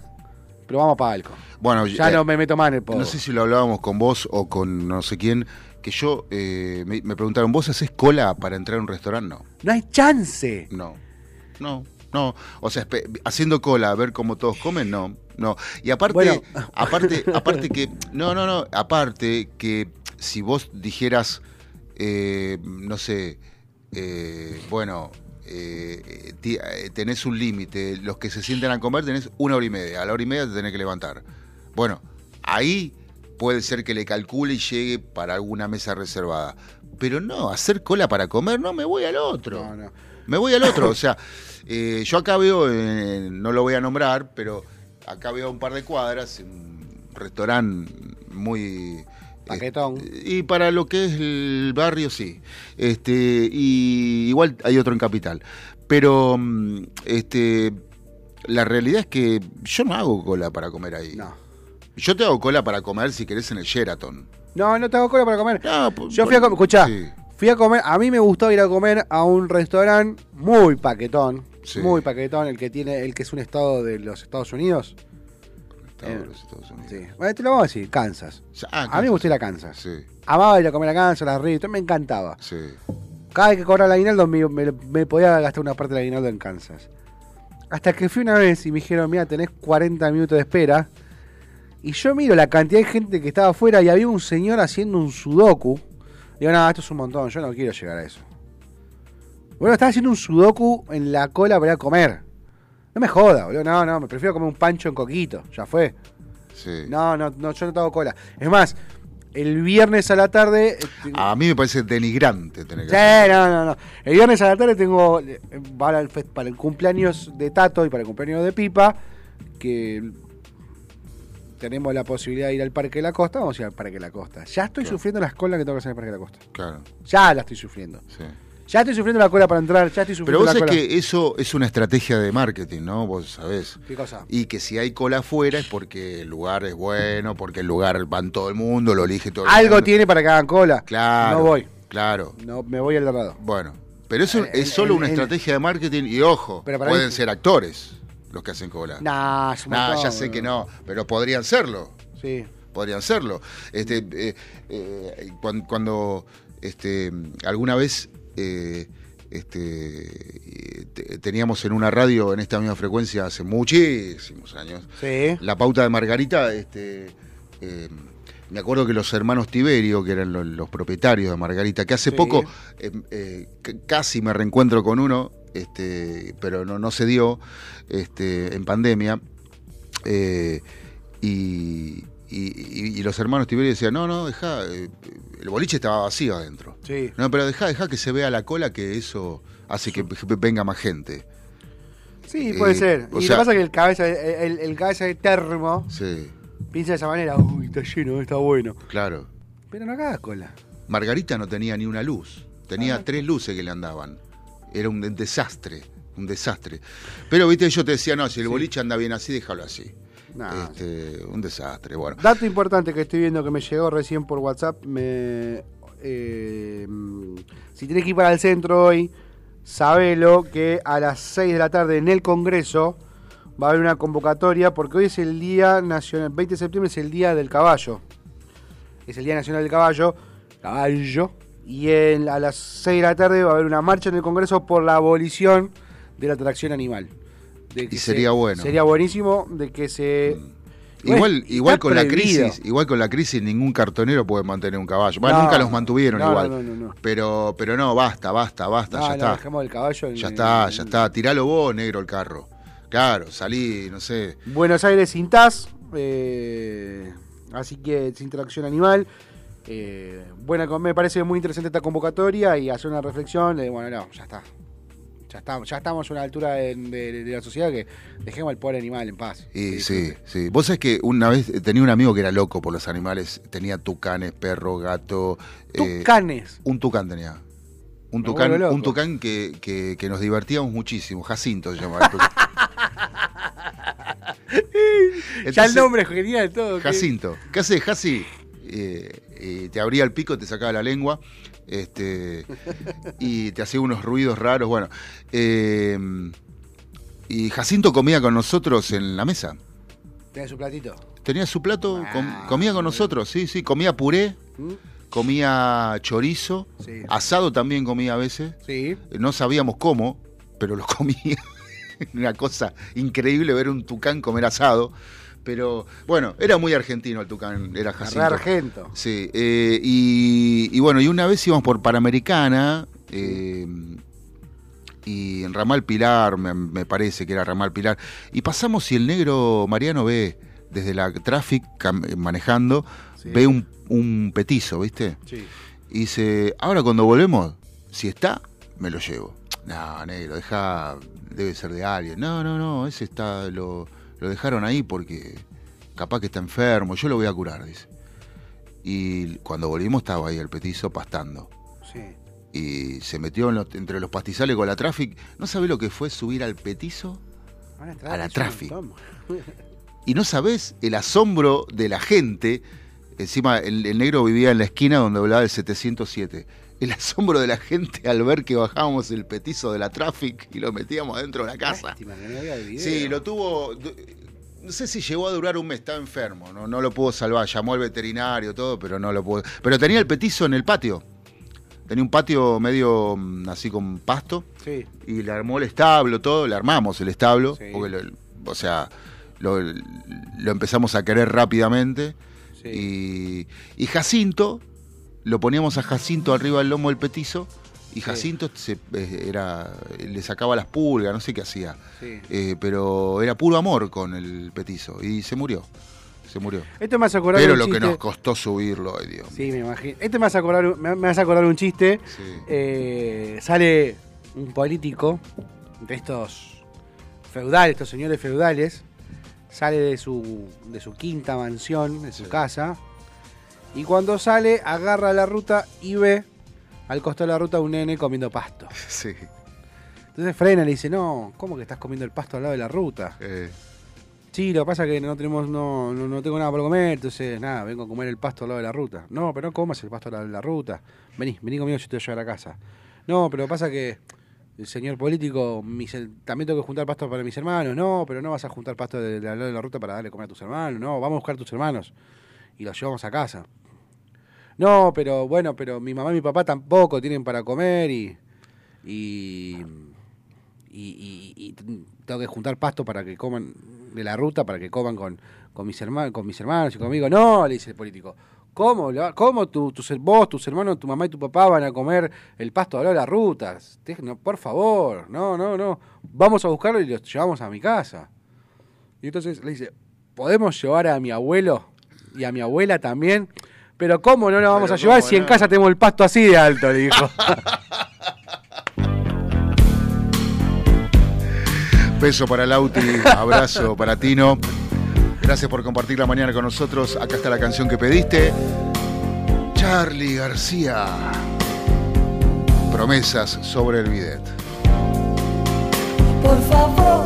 pero vamos para palco. Bueno, Ya eh, no me meto más en el pogo. No sé si lo hablábamos con vos o con no sé quién, que yo eh, me, me preguntaron, ¿vos haces cola para entrar a un restaurante? No, No hay chance. no, no, no. O sea, haciendo cola a ver cómo todos comen, no, no. Y aparte, Bueno. aparte, aparte que, no, no, no, aparte que si vos dijeras, eh, no sé, eh, bueno, eh, eh, tenés un límite, los que se sienten a comer tenés una hora y media, a la hora y media te tenés que levantar. Bueno, ahí puede ser que le calcule y llegue para alguna mesa reservada. Pero no, hacer cola para comer, no, me voy al otro. No, no. Me voy al otro. O sea, eh, yo acá veo, eh, no lo voy a nombrar, pero acá veo un par de cuadras, un restaurante muy... Paquetón. eh, y para lo que es el barrio, sí. Este, y igual hay otro en Capital. Pero mm, este, la realidad es que yo no hago cola para comer ahí. No. Yo te hago cola para comer si querés en el Sheraton. No, no tengo cola para comer. No, po- Yo fui a por- comer, escuchá, sí. fui a comer, a mí me gustó ir a comer a un restaurante muy paquetón, Sí. muy paquetón, el que tiene, el que es un estado de los Estados Unidos. Estados Unidos, Estados Unidos. Sí. Bueno, te lo vamos a decir, Kansas. Ah, a mí me gusta ir a Kansas. Sí, Amaba ir a comer a Kansas, las ríos, me encantaba. sí. Cada vez que cobraba el aguinaldo me, me- me podía gastar una parte del aguinaldo en Kansas. Hasta que fui una vez y me dijeron, mira, tenés 40 minutos de espera. Y yo miro la cantidad de gente que estaba afuera y había un señor haciendo un sudoku. Digo, no, esto es un montón, yo no quiero llegar a eso. Bueno, estaba haciendo un sudoku en la cola para comer. No me joda, boludo. No, no, me prefiero comer un pancho en coquito. Ya fue. sí. No, no, no, yo no tengo cola. Es más, el viernes a la tarde. eh, A mí me parece denigrante tener que Sí, hacer. no, no, no. El viernes a la tarde tengo eh, para el, fe- para el cumpleaños de Tato y para el cumpleaños de Pipa, que tenemos la posibilidad de ir al Parque de la Costa, vamos a ir al Parque de la Costa. Ya estoy sufriendo las colas que tengo que hacer en el Parque de la Costa. Claro, Ya la estoy sufriendo. sí. Ya estoy sufriendo la cola para entrar, ya estoy Pero sufriendo vos la sabés cola. que eso es una estrategia de marketing, ¿no? Vos sabés. ¿Qué cosa? Y que si hay cola afuera es porque el lugar es bueno, porque el lugar van todo el mundo, lo elige todo el Algo mundo. tiene para que hagan cola. Claro. No voy. Claro. No, me voy al lado. Bueno, pero eso En- es solo en- una en- estrategia de marketing y ojo, Pero para pueden mí- ser actores los que hacen cola. Nah, es un Nah, montón, ya sé que no, pero podrían serlo. Sí. podrían serlo. Este, eh, eh, cuan- cuando, este, alguna vez eh, este, te- teníamos en una radio en esta misma frecuencia hace muchísimos años, Sí. la pauta de Margarita, este, eh, me acuerdo que los hermanos Tiberio, que eran lo- los, propietarios de Margarita, que hace Sí. poco eh, eh, casi me reencuentro con uno, este, pero no, no se dio este, en pandemia. y, y- y los hermanos Tiberio decían, no, no, deja, eh, el boliche estaba vacío adentro. Sí. No, pero deja, deja que se vea la cola, que eso hace que venga más gente. Sí, puede Eh, ser. Y lo que pasa es que el cabeza, el, el cabeza de termo Sí, piensa de esa manera, uy, está lleno, está bueno. claro. Pero no hagas cola. Margarita no tenía ni una luz. Tenía Ah. tres luces que le andaban. Era un de- desastre, un desastre. Pero, viste, yo te decía, no, si el boliche anda bien así, déjalo así. Este, un desastre, bueno. Dato importante que estoy viendo que me llegó recién por WhatsApp. Me, eh, si tenés que ir para el centro hoy, sabelo que a las 6 de la tarde en el Congreso va a haber una convocatoria porque hoy es el Día Nacional, 20 de septiembre es el Día del Caballo. Es el Día Nacional del Caballo. Caballo. Y en- a las 6 de la tarde va a haber una marcha en el Congreso por la abolición de la atracción animal. De que Y sería bueno. Sería buenísimo de que se... Igual, Bueno, igual con la crisis, igual con la crisis ningún cartonero puede mantener un caballo. Bueno, No, nunca los mantuvieron no, igual. no. Pero, pero no, basta, basta, basta, ya está. dejemos el caballo en- Ya está, en- ya está. Tiralo vos, negro, el carro. Claro, salí, no sé. Buenos Aires sin TAS, eh, así que sin tracción animal. Eh, buena, con- me parece muy interesante esta convocatoria y hacer una reflexión. de, bueno, no, ya está. Ya estamos, ya estamos a una altura de, de- de la sociedad que dejemos al pobre animal en paz. Y sí, sí. Vos sabés que una vez tenía un amigo que era loco por los animales. Tenía tucanes, perro, gato. eh, Tucanes. un tucán tenía. Un Me tucán, un tucán que, que- que nos divertíamos muchísimo. Jacinto se llamaba el tucán. ya el Entonces, nombre es genial todo. Jacinto. ¿Qué haces, Jasi? Eh, eh, te abría el pico, te sacaba la lengua. Este, y te hacía unos ruidos raros. Bueno. eh, y Jacinto comía con nosotros en la mesa. Tiene su platito. Tenía su plato, com- Ah, comía con nosotros, sí, sí. Comía puré, ¿Mm? comía chorizo, Sí. asado también comía a veces. Sí. No sabíamos cómo, pero lo comía. Una cosa increíble ver un tucán comer asado. Pero bueno, era muy argentino el tucán, era Jacinto. argento. Sí, eh, y, y bueno, y una vez íbamos por Panamericana, eh, y en Ramal Pilar, me, me parece que era Ramal Pilar, y pasamos y el negro Mariano ve desde la traffic cam- manejando, Sí. ve un, un petizo, ¿viste? Sí. Y dice, ahora cuando volvemos, si está, me lo llevo. No, negro, deja, debe ser de alguien. No, no, no, ese está, lo, lo dejaron ahí porque capaz que está enfermo, yo lo voy a curar, dice. Y cuando volvimos estaba ahí el petizo pastando. Sí. Y se metió en los- entre los pastizales con la traffic. ¿No sabe lo que fue subir al petizo? A la traffic. Y no sabés el asombro de la gente Encima, el, el negro vivía en la esquina donde hablaba el 707. El asombro de la gente al ver que bajábamos el petizo de la traffic y lo metíamos adentro de la casa. Lástima que no había video. Sí, lo tuvo. No sé si llegó a durar un mes, estaba enfermo, no, no lo pudo salvar. Llamó al veterinario, todo, pero no lo pudo. Pero tenía el petizo en el patio. Tenía un patio medio mm, así con pasto. Sí. Y le armó el establo, todo. Le armamos el establo. Sí. Porque, lo- o sea, lo, lo empezamos a querer rápidamente. Sí. Y, y Jacinto, lo poníamos a Jacinto arriba del lomo del petizo. Y Jacinto se, eh, era, le sacaba las pulgas, no sé qué hacía. Sí. Eh, pero era puro amor con el petizo. Y se murió. Se murió. Esto me hace acordar Pero un lo que nos costó subirlo, ay Dios. Sí, me imagino. Este me hace acordar, me, hace acordar un chiste. Sí. Eh, sale un político de estos feudales, estos señores feudales, sale de su, de su quinta mansión, de su casa, y cuando sale agarra la ruta y ve al costado de la ruta un nene comiendo pasto. Sí. Entonces frena y le dice, no, ¿cómo que estás comiendo el pasto al lado de la ruta? Eh, Sí, lo que pasa es que no tenemos, no, no, no tengo nada para comer, entonces nada, vengo a comer el pasto al lado de la ruta. No, pero no comas el pasto al lado de la ruta. Vení, vení conmigo, yo te voy a llevar a casa. No, pero pasa que el señor político, mis- también tengo que juntar pasto para mis hermanos. No, pero no vas a juntar pasto al lado de la ruta para darle comer a tus hermanos. No, vamos a buscar a tus hermanos y los llevamos a casa. No, pero bueno, pero mi mamá y mi papá tampoco tienen para comer y. y. y, y- tengo que juntar pasto para que coman de la ruta, para que coman con, con, mis, hermanos, con mis hermanos y conmigo. No, le dice el político. ¿Cómo, cómo tu, tus- vos, tus hermanos, tu mamá y tu papá van a comer el pasto de las rutas? No, por favor, no, no, no. Vamos a buscarlo y los llevamos a mi casa. Y entonces le dice, ¿podemos llevar a mi abuelo y a mi abuela también? Pero ¿cómo no lo vamos Pero a llevar si en casa tenemos el pasto así de alto? Le dijo. Beso para Lauti, abrazo para Tino. Gracias por compartir la mañana con nosotros. Acá está la canción que pediste. Charlie García. Promesas sobre el bidet. Por favor,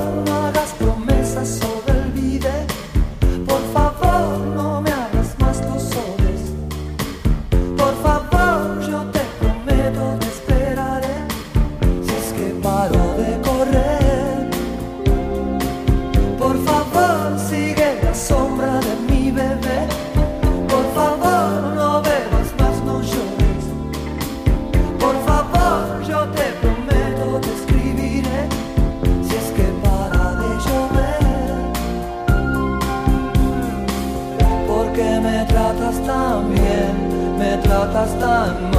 me tratas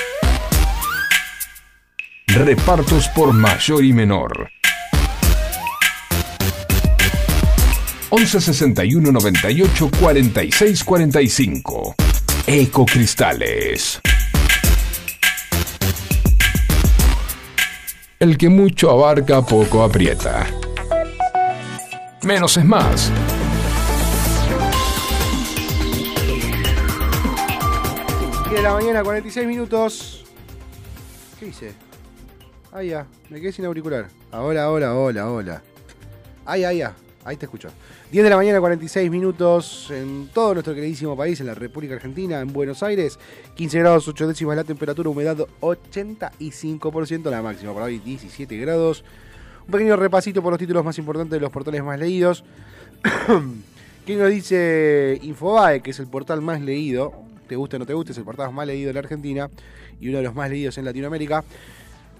Repartos por mayor y menor. 11 61 98 46 45. Ecocristales. El que mucho abarca, poco aprieta. Menos es más. 10 de la mañana, 46 minutos. ¿Qué hice? Ah, ya, me quedé sin auricular. Ahora, ahora, hola, hola. Ay, ay, ay, ahí te escucho. 10 de la mañana, 46 minutos en todo nuestro queridísimo país, en la República Argentina, en Buenos Aires. 15 grados 8 décimas la temperatura, humedad 85%, la máxima para hoy 17 grados. Un pequeño repasito por los títulos más importantes de los portales más leídos. ¿Quién nos dice Infobae, que es el portal más leído? Te guste o no te guste, es el portal más leído de la Argentina y uno de los más leídos en Latinoamérica.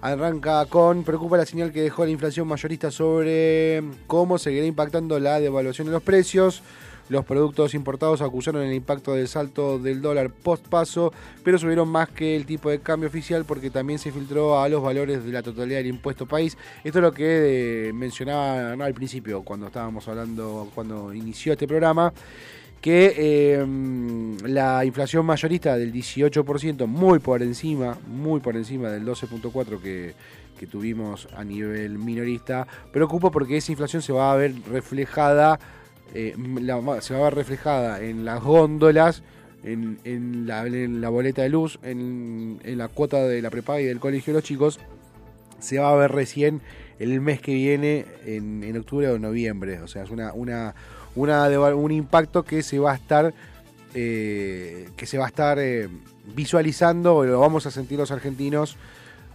Arranca con preocupa la señal que dejó la inflación mayorista sobre cómo seguirá impactando la devaluación de los precios. Los productos importados acusaron el impacto del salto del dólar post paso, pero subieron más que el tipo de cambio oficial porque también se filtró a los valores de la totalidad del impuesto país. Esto es lo que eh, mencionaba al principio cuando estábamos hablando, cuando inició este programa que eh, la inflación mayorista del 18%, muy por encima, muy por encima del 12.4% que, tuvimos a nivel minorista, preocupa porque esa inflación se va a ver reflejada, eh, la- se va a ver reflejada en las góndolas, en, en la, boleta de luz, en, en la cuota de la prepaga y del colegio de los chicos, se va a ver recién el mes que viene, en, en octubre o noviembre. O sea, es una, una, una un impacto que se va a estar eh, que se va a estar eh, visualizando, lo vamos a sentir los argentinos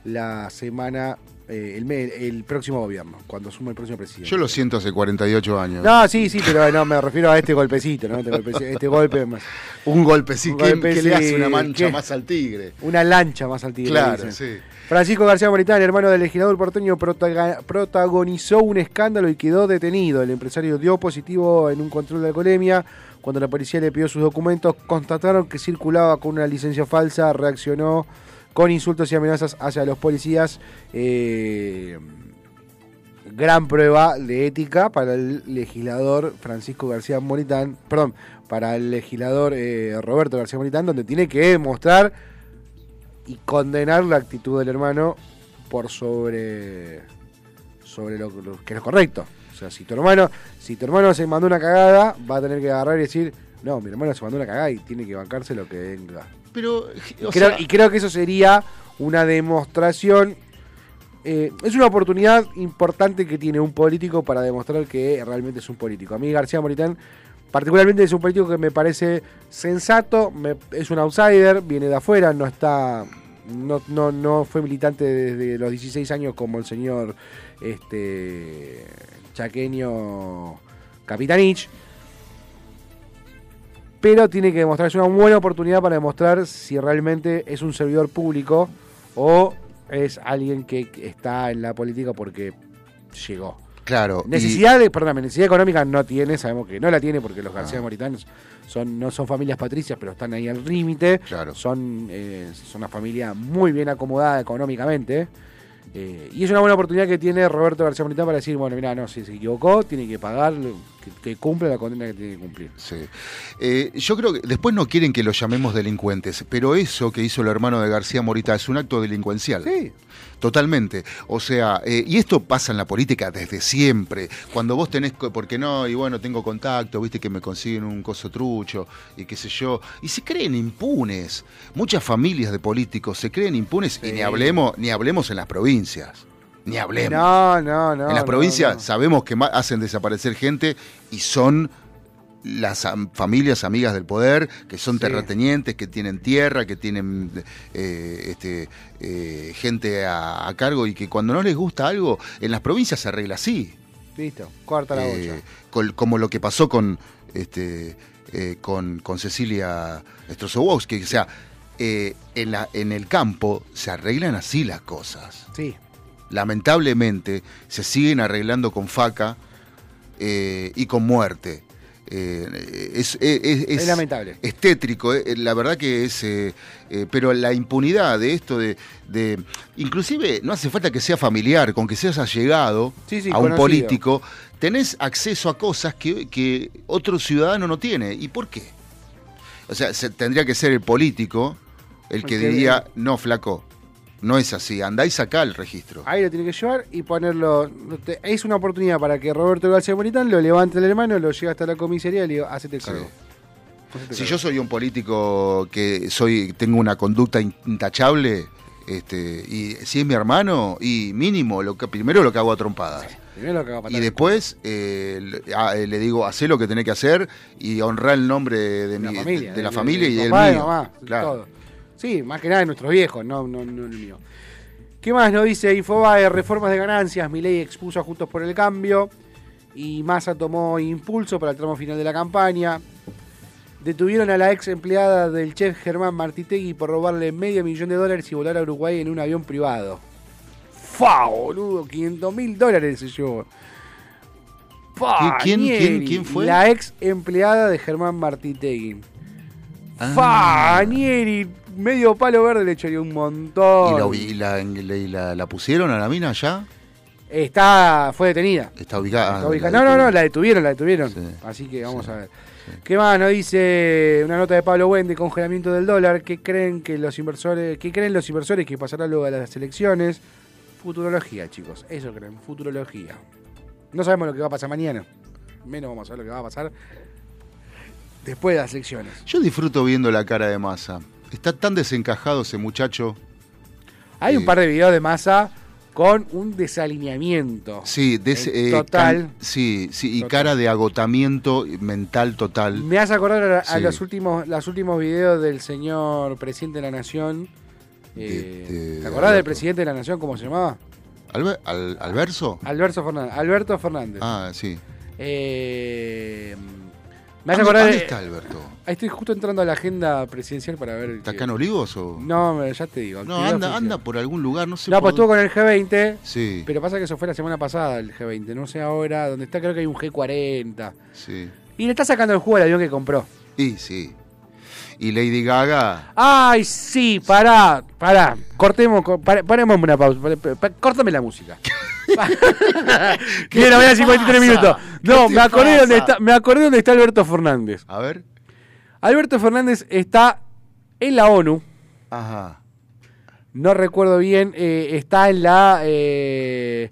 la semana, eh, el, el próximo gobierno, cuando asuma el próximo presidente. Yo lo siento hace 48 años. No, sí, sí, pero no, me refiero a este golpecito, ¿no? Este, golpecito, este golpe más. Un golpe, sí, Un que, golpe, que le hace una mancha más al tigre. Una lancha más al tigre. Claro, sí. Francisco García Moritán, hermano del legislador porteño, protagonizó un escándalo y quedó detenido. El empresario dio positivo en un control de alcoholemia. Cuando la policía le pidió sus documentos, constataron que circulaba con una licencia falsa, reaccionó con insultos y amenazas hacia los policías. Eh, gran prueba de ética para el legislador Francisco García Moritán, perdón, para el legislador eh, Roberto García Moritán, donde tiene que mostrar y condenar la actitud del hermano por sobre sobre lo, lo que es lo correcto. O sea, si tu hermano, si tu hermano se mandó una cagada, va a tener que agarrar y decir, no, mi hermano se mandó una cagada y tiene que bancarse lo que venga. Pero, o Creo- sea, y creo que eso sería una demostración. eh, es una oportunidad importante que tiene un político para demostrar que realmente es un político. A mí García Moritán, particularmente, es un político que me parece sensato, me- es un outsider, viene de afuera, no está. No, no, no fue militante desde los 16 años como el señor este chaqueño Capitanich pero tiene que demostrar, es una buena oportunidad para demostrar si realmente es un servidor público o es alguien que está en la política porque llegó. claro. y- Necesidad perdóname, necesidad económica no tiene, sabemos que no la tiene porque los García Moritanos son, no son familias patricias, pero están ahí al límite. Claro. Son, eh, son una familia muy bien acomodada económicamente. Eh, y es una buena oportunidad que tiene Roberto García Moritán para decir, bueno, mira, no, si se equivocó, tiene que pagar, que, que cumpla la condena que tiene que cumplir. Sí. Eh, yo creo que después no quieren que los llamemos delincuentes, pero eso que hizo el hermano de García Morita es un acto delincuencial. Sí, Totalmente. O sea, eh, y esto pasa en la política desde siempre. Cuando vos tenés, porque no, y bueno, tengo contacto, viste que me consiguen un coso trucho, y qué sé yo, y se creen impunes. Muchas familias de políticos se creen impunes, y ni hablemos, ni hablemos en las provincias. ni hablemos. No, no, no. en las no, provincias no. sabemos que hacen desaparecer gente y son las am- familias amigas del poder, que son Sí. terratenientes, que tienen tierra, que tienen eh, este, eh, gente a, a cargo y que cuando no les gusta algo, en las provincias se arregla así. Listo, corta la Eh, bocha. col- como lo que pasó con, este, con, con Cecilia Strossowski. O sea, en, la, en el campo se arreglan así las cosas. Sí. Lamentablemente se siguen arreglando con faca eh, y con muerte. Eh, es, es- es- Es lamentable. Es tétrico, eh, la verdad que es... eh, eh, pero la impunidad de esto de, de- Inclusive no hace falta que sea familiar, con que seas allegado Sí, sí, a un conocido. político, tenés acceso a cosas que, que otro ciudadano no tiene. ¿Y por qué? O sea, se- tendría que ser el político el que El que- diría, no, flaco, no es así, andá y sacá el registro. Ahí lo tiene que llevar y ponerlo. Es una oportunidad para que Roberto García Bonitán lo levante el hermano, lo lleve hasta la comisaría y le diga, hacete Sí. cargo. Hacete Si cargo. yo soy un político que soy tengo una conducta intachable, este, y si es mi hermano, y mínimo, lo que, primero lo que hago a trompadas. Y el después eh, le, eh, le digo, hacé lo que tenés que hacer y honrar el nombre de, mi, familia. de la de- familia de y el papá, de mío. mamá, Claro. todo. Sí, más que nada de nuestros viejos, no, no, no el mío. ¿Qué más nos dice Infobae? Reformas de ganancias. Milei expuso a Juntos por el Cambio. Y Massa tomó impulso para el tramo final de la campaña. Detuvieron a la ex empleada del chef Germán Martitegui por robarle medio millón de dólares y volar a Uruguay en un avión privado. ¡Fa, boludo! 500 mil dólares se llevó. Pa, ¿Quién- quién- fue? La ex empleada de Germán Martitegui. Ah. ¡Fa, Nieri! Medio palo verde le echaría un montón. ¿Y, la, y la- y la- la pusieron a la mina ya? Está, fue detenida. Está ubicada. Está ubicada. la No, no, no, la detuvieron, la detuvieron. Sí. Así que vamos Sí. a ver. ¿Qué más? Nos dice una nota de Pablo Buen de congelamiento del dólar. ¿Qué creen que los inversores, qué creen los inversores que pasará luego a las elecciones? Futurología, chicos. Eso creen, futurología. No sabemos lo que va a pasar mañana. Menos vamos a saber lo que va a pasar después de las elecciones. Yo disfruto viendo la cara de masa. Está tan desencajado ese muchacho. Hay un Sí. par de videos de masa con un desalineamiento. Sí, Eh, eh, total. can- sí, sí, y Total. cara de agotamiento mental total. Me hace acordar a, los últimos los últimos videos del señor presidente de la nación. Eh, De- de- ¿Te acordás del presidente de la nación cómo se llamaba? Albe- al, ¿Alverso? Alberto Fernández. Alberto Fernández. Ah, sí. Eh, me ¿Dónde, acordar. dónde de- está Alberto? Ahí estoy justo entrando a la agenda presidencial para ver. ¿Está acá en Olivos o...? No, ya te digo. No, anda, anda por algún lugar, no sé No, pues estuvo con el G20. Sí, Pero pasa que eso fue la semana pasada, el G20. No sé ahora dónde está, creo que hay un G40. sí. Y le está sacando el juego al avión que compró. Y sí. Y Lady Gaga... Ay, sí, pará, pará. Cortemos, co- pará, paremos una pausa. pará, córtame la música. Bien, voy a 53 minutos. No, ¿Qué me acordé, dónde está, me acordé dónde está Alberto Fernández. A ver. Alberto Fernández está en la ONU. Ajá. No recuerdo bien. eh, está en la. eh,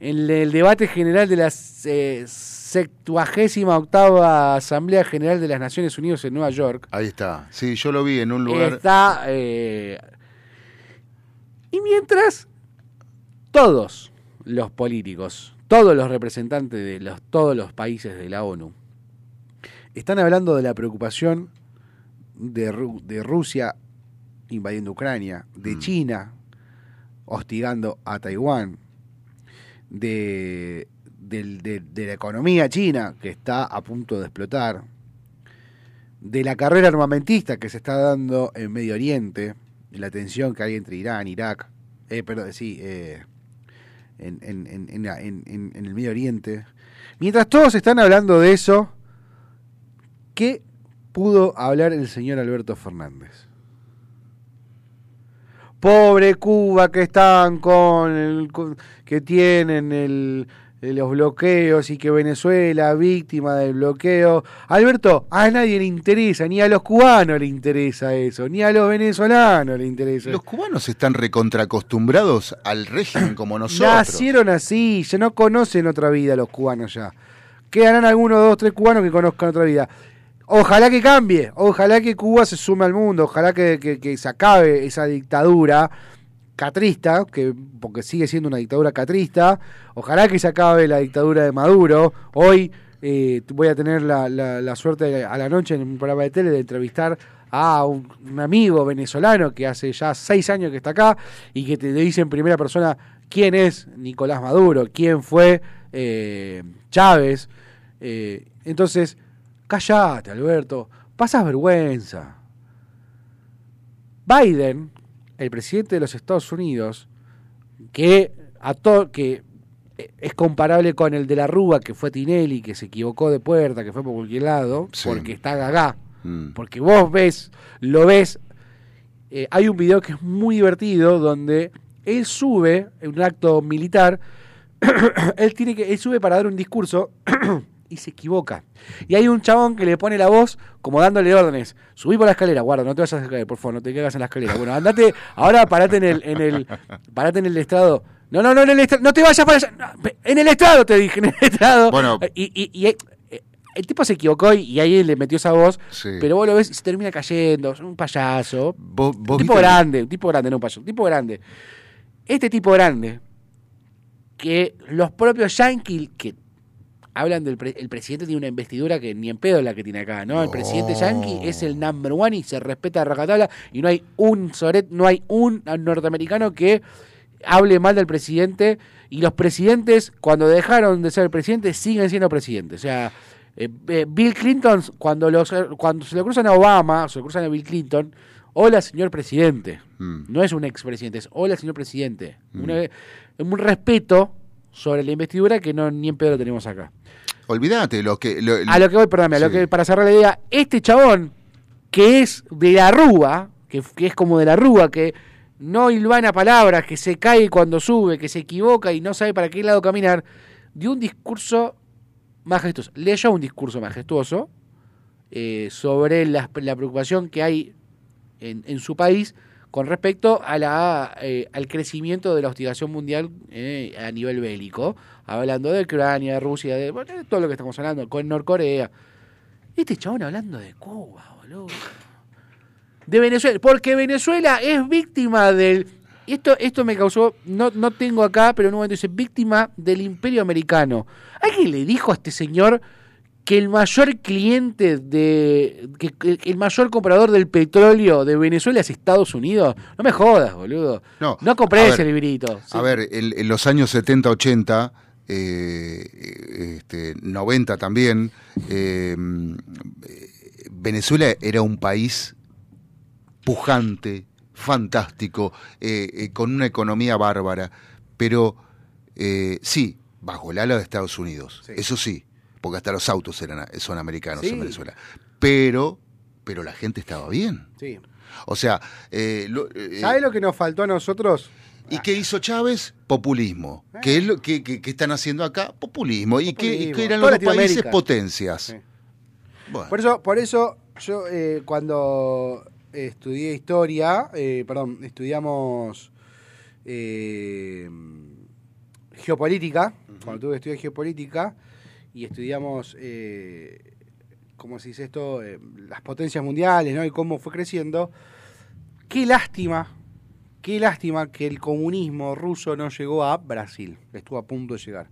en el debate general de la eh, 78 Asamblea General de las Naciones Unidas en Nueva York. Ahí está. Sí, yo lo vi en un lugar... Está. eh, y mientras todos los políticos, todos los representantes de los, todos los países de la ONU, están hablando de la preocupación de, Ru- de Rusia invadiendo Ucrania, de Mm. China hostigando a Taiwán, de, de- la economía china que está a punto de explotar, de la carrera armamentista que se está dando en Medio Oriente, de la tensión que hay entre Irán, Irak, eh, perdón, sí, eh, en, en- el Medio Oriente. Mientras todos están hablando de eso, ¿qué pudo hablar el señor Alberto Fernández? Pobre Cuba que están con, el- que tienen el, los bloqueos y que Venezuela víctima del bloqueo. Alberto, a nadie le interesa, ni a los cubanos le interesa eso, ni a los venezolanos le interesa. Los cubanos están recontracostumbrados al régimen como nosotros. Nacieron así, ya no conocen otra vida los cubanos ya. Quedarán algunos, dos, tres cubanos que conozcan otra vida. Ojalá que cambie, ojalá que Cuba se sume al mundo, ojalá que, que- que se acabe esa dictadura catrista, que, porque sigue siendo una dictadura catrista. Ojalá que se acabe la dictadura de Maduro. Hoy eh, voy a tener la, la- suerte a la noche en un programa de tele de entrevistar a un, un amigo venezolano que hace ya seis años que está acá y que te dice en primera persona quién es Nicolás Maduro, quién fue eh, Chávez. Eh, entonces, callate, Alberto, pasas vergüenza. Biden, el presidente de los Estados Unidos, que a to- que es comparable con el de la Rúa, que fue Tinelli, que se equivocó de puerta, que fue por cualquier lado, Sí. porque está gagá. Mm. Porque vos ves, lo ves. eh, hay un video que es muy divertido donde él sube en un acto militar. él tiene que. Él sube para dar un discurso y se equivoca. Y hay un chabón que le pone la voz como dándole órdenes. Subí por la escalera, guarda, no te vayas a caer, por favor, no te caigas en la escalera. Bueno, andate, ahora parate en el, en el, parate en el estrado. No, no, no, en el estrado, no te vayas para allá. No, en el estrado te dije, en el estrado. Bueno. y, y, y, el tipo se equivocó y, y ahí le metió esa voz, Sí. pero vos lo ves y se termina cayendo, es un payaso. Vos- vos un tipo grande, un tipo grande, no un payaso, un tipo grande. Este tipo grande, que los propios yankees que hablan del pre- el presidente tiene una investidura que ni en pedo es la que tiene acá, ¿no? El presidente yankee es el number one y se respeta a rajatabla y no hay un soret, no hay un norteamericano que hable mal del presidente y los presidentes cuando dejaron de ser presidentes siguen siendo presidentes. O sea, eh, eh, Bill Clinton cuando los cuando se lo cruzan a Obama, se lo cruzan a Bill Clinton, hola señor presidente. Mm. No es un expresidente, es hola señor presidente. Una- un respeto sobre la investidura que no ni en pedo lo tenemos acá. Olvídate, lo que. lo- A lo que voy, perdóname, a lo que para cerrar la idea, este chabón que es de la rúa, que, que es como de la rúa, que no hilvana palabras, que se cae cuando sube, que se equivoca y no sabe para qué lado caminar, dio un discurso majestuoso, leyó un discurso majestuoso eh, sobre la, la preocupación que hay en, en su país con respecto a la, eh, al crecimiento de la hostigación mundial eh, a nivel bélico, hablando de Ucrania, de Rusia, de, bueno, todo lo que estamos hablando, con Norcorea. Este chabón hablando de Cuba, boludo. De Venezuela, porque Venezuela es víctima del... Esto, esto me causó, no, no tengo acá, pero en un momento dice, víctima del imperio americano. ¿Alguien le dijo a este señor que el mayor cliente de. que, que el mayor comprador del petróleo de Venezuela es Estados Unidos? No me jodas, boludo. No, No compré ese librito. A ver, en, en los años 70, 80, eh, este, 90 también, eh, Venezuela era un país pujante, fantástico, eh, eh, con una economía bárbara, pero eh, sí, bajo el ala de Estados Unidos, Sí. eso sí, porque hasta los autos eran, son americanos Sí. en Venezuela, pero, pero la gente estaba bien. Sí. O sea, eh, lo- eh, ¿Sabes lo que nos faltó a nosotros? ¿Y qué hizo Chávez? Populismo. ¿Qué es lo que, que- que están haciendo acá? Populismo. ¿Y qué, eran Toda los países? Potencias. Sí. Bueno, Por eso, por eso yo eh, cuando estudié historia, eh, perdón, estudiamos eh, geopolítica, cuando tuve que estudiar geopolítica y estudiamos, eh, ¿cómo se dice esto? Eh, las potencias mundiales. Y cómo fue creciendo. Qué lástima, qué lástima que el comunismo ruso no llegó a Brasil, estuvo a punto de llegar.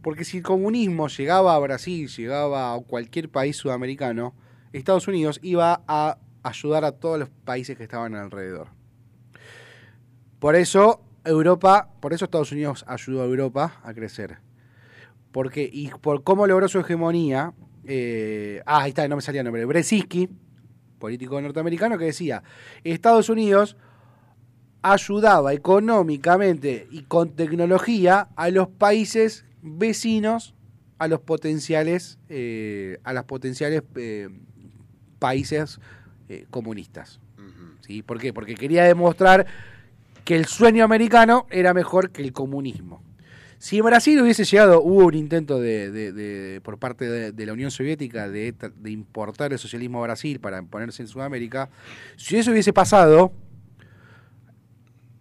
Porque si el comunismo llegaba a Brasil, llegaba a cualquier país sudamericano, Estados Unidos iba a ayudar a todos los países que estaban alrededor. Por eso Europa, por eso Estados Unidos ayudó a Europa a crecer. Porque, y por cómo logró su hegemonía, eh, ah, ahí está, no me salía el nombre, Brzezinski, político norteamericano, que decía, Estados Unidos ayudaba económicamente y con tecnología a los países vecinos a los potenciales eh, a las potenciales eh, países eh, comunistas ¿sí? ¿por qué? porque quería demostrar que el sueño americano era mejor que el comunismo si en Brasil hubiese llegado, hubo un intento de, de- de- por parte de, la Unión Soviética de, importar el socialismo a Brasil para ponerse en Sudamérica, si eso hubiese pasado,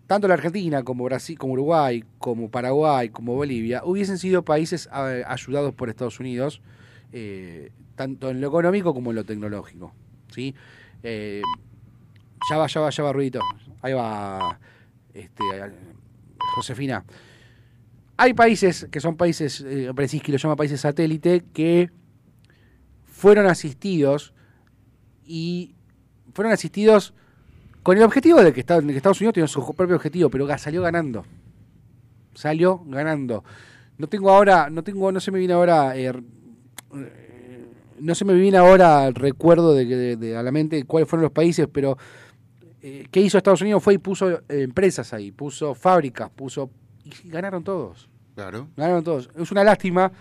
tanto la Argentina como Brasil, como Uruguay, como Paraguay, como Bolivia, hubiesen sido países ayudados por Estados Unidos, eh, tanto en lo económico como en lo tecnológico. ¿sí? Eh, ya va, ya va, ya va, Ruidito. Ahí va. este, Josefina. Hay países que son países, eh, Brzezinski lo llama países satélite, que fueron asistidos y fueron asistidos con el objetivo de que, Estados- Unidos tiene su propio objetivo, pero salió ganando. Salió ganando. No tengo ahora, no tengo, no se me viene ahora, eh, no se me viene ahora el recuerdo de- de a la mente cuáles fueron los países, pero eh, ¿qué hizo Estados Unidos? Fue y puso eh, empresas ahí, puso fábricas, puso y ganaron todos. Claro. Ganaron todos. Es una lástima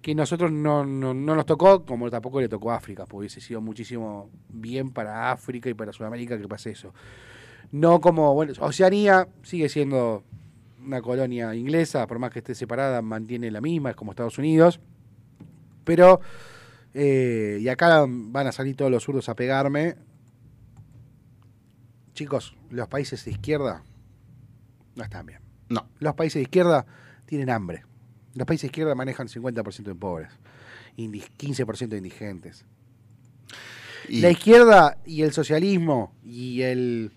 que nosotros no, no, no nos tocó, como tampoco le tocó a África, porque hubiese sido muchísimo bien para África y para Sudamérica que pase eso. No como, bueno, Oceanía sigue siendo una colonia inglesa, por más que esté separada, mantiene la misma, es como Estados Unidos. Pero, eh, y acá van a salir todos los zurdos a pegarme. Chicos, los países de izquierda no están bien. No. Los países de izquierda tienen hambre. Los países de izquierda manejan 50% de pobres, indi- 15% de indigentes. Y, La izquierda y el socialismo y el,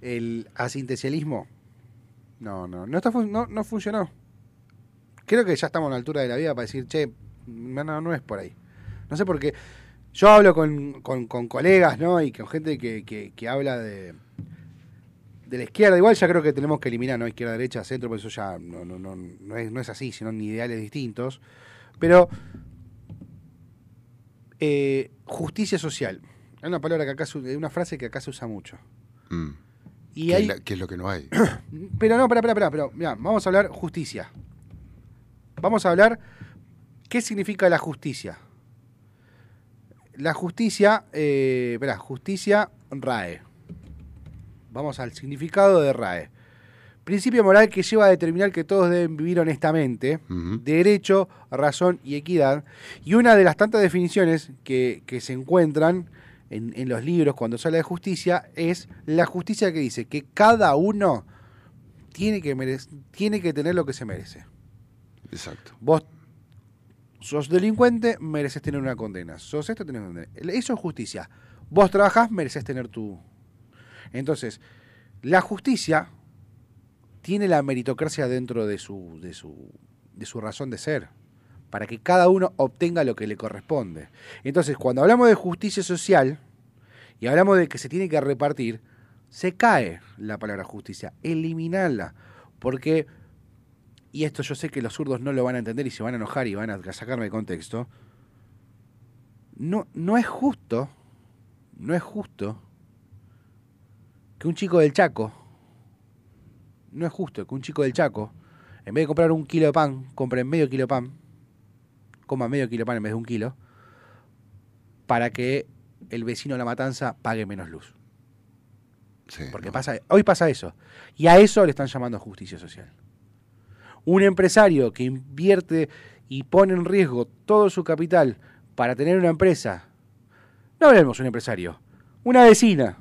el asistencialismo, no, no, no, está no, no funcionó. Creo que ya estamos a la altura de la vida para decir, che, no, no, no es por ahí. No sé por qué. Yo hablo con, con- con colegas, ¿no? Y con gente que, que- que habla de, de la izquierda. Igual ya creo que tenemos que eliminar, ¿no? Izquierda, derecha, centro, por eso ya no, no, no, no, es, no es así, sino en ideales distintos. Pero eh, justicia social. Hay una palabra que acá se, una frase que acá se usa mucho. mm, Y que, hay, es la- que es lo que no hay. pero no, espera, espera, espera, pero mirá, vamos a hablar justicia. Vamos a hablar qué significa la justicia. La justicia, eh, espera, justicia RAE. Vamos al significado de RAE. Principio moral que lleva a determinar que todos deben vivir honestamente, derecho, razón y equidad. Y una de las tantas definiciones que, que se encuentran en, en los libros cuando se habla de justicia es la justicia que dice que cada uno tiene que, tiene que tener lo que se merece. Exacto. Vos sos delincuente, mereces tener una condena. Sos esto, tenés una condena. Eso es justicia. Vos trabajás, mereces tener tu... Entonces, la justicia tiene la meritocracia dentro de su, de su, de su razón de ser, para que cada uno obtenga lo que le corresponde. Entonces, cuando hablamos de justicia social y hablamos de que se tiene que repartir, se cae la palabra justicia, eliminarla, porque, y esto yo sé que los zurdos no lo van a entender y se van a enojar y van a sacarme de contexto, no, no es justo, no es justo que un chico del Chaco, no es justo que un chico del Chaco, en vez de comprar un kilo de pan, compre medio kilo de pan, coma medio kilo de pan en vez de un kilo, para que el vecino de la matanza pague menos luz. Sí, Porque no. pasa, hoy pasa eso. Y a eso le están llamando justicia social. Un empresario que invierte y pone en riesgo todo su capital para tener una empresa. No hablemos de un empresario. Una vecina,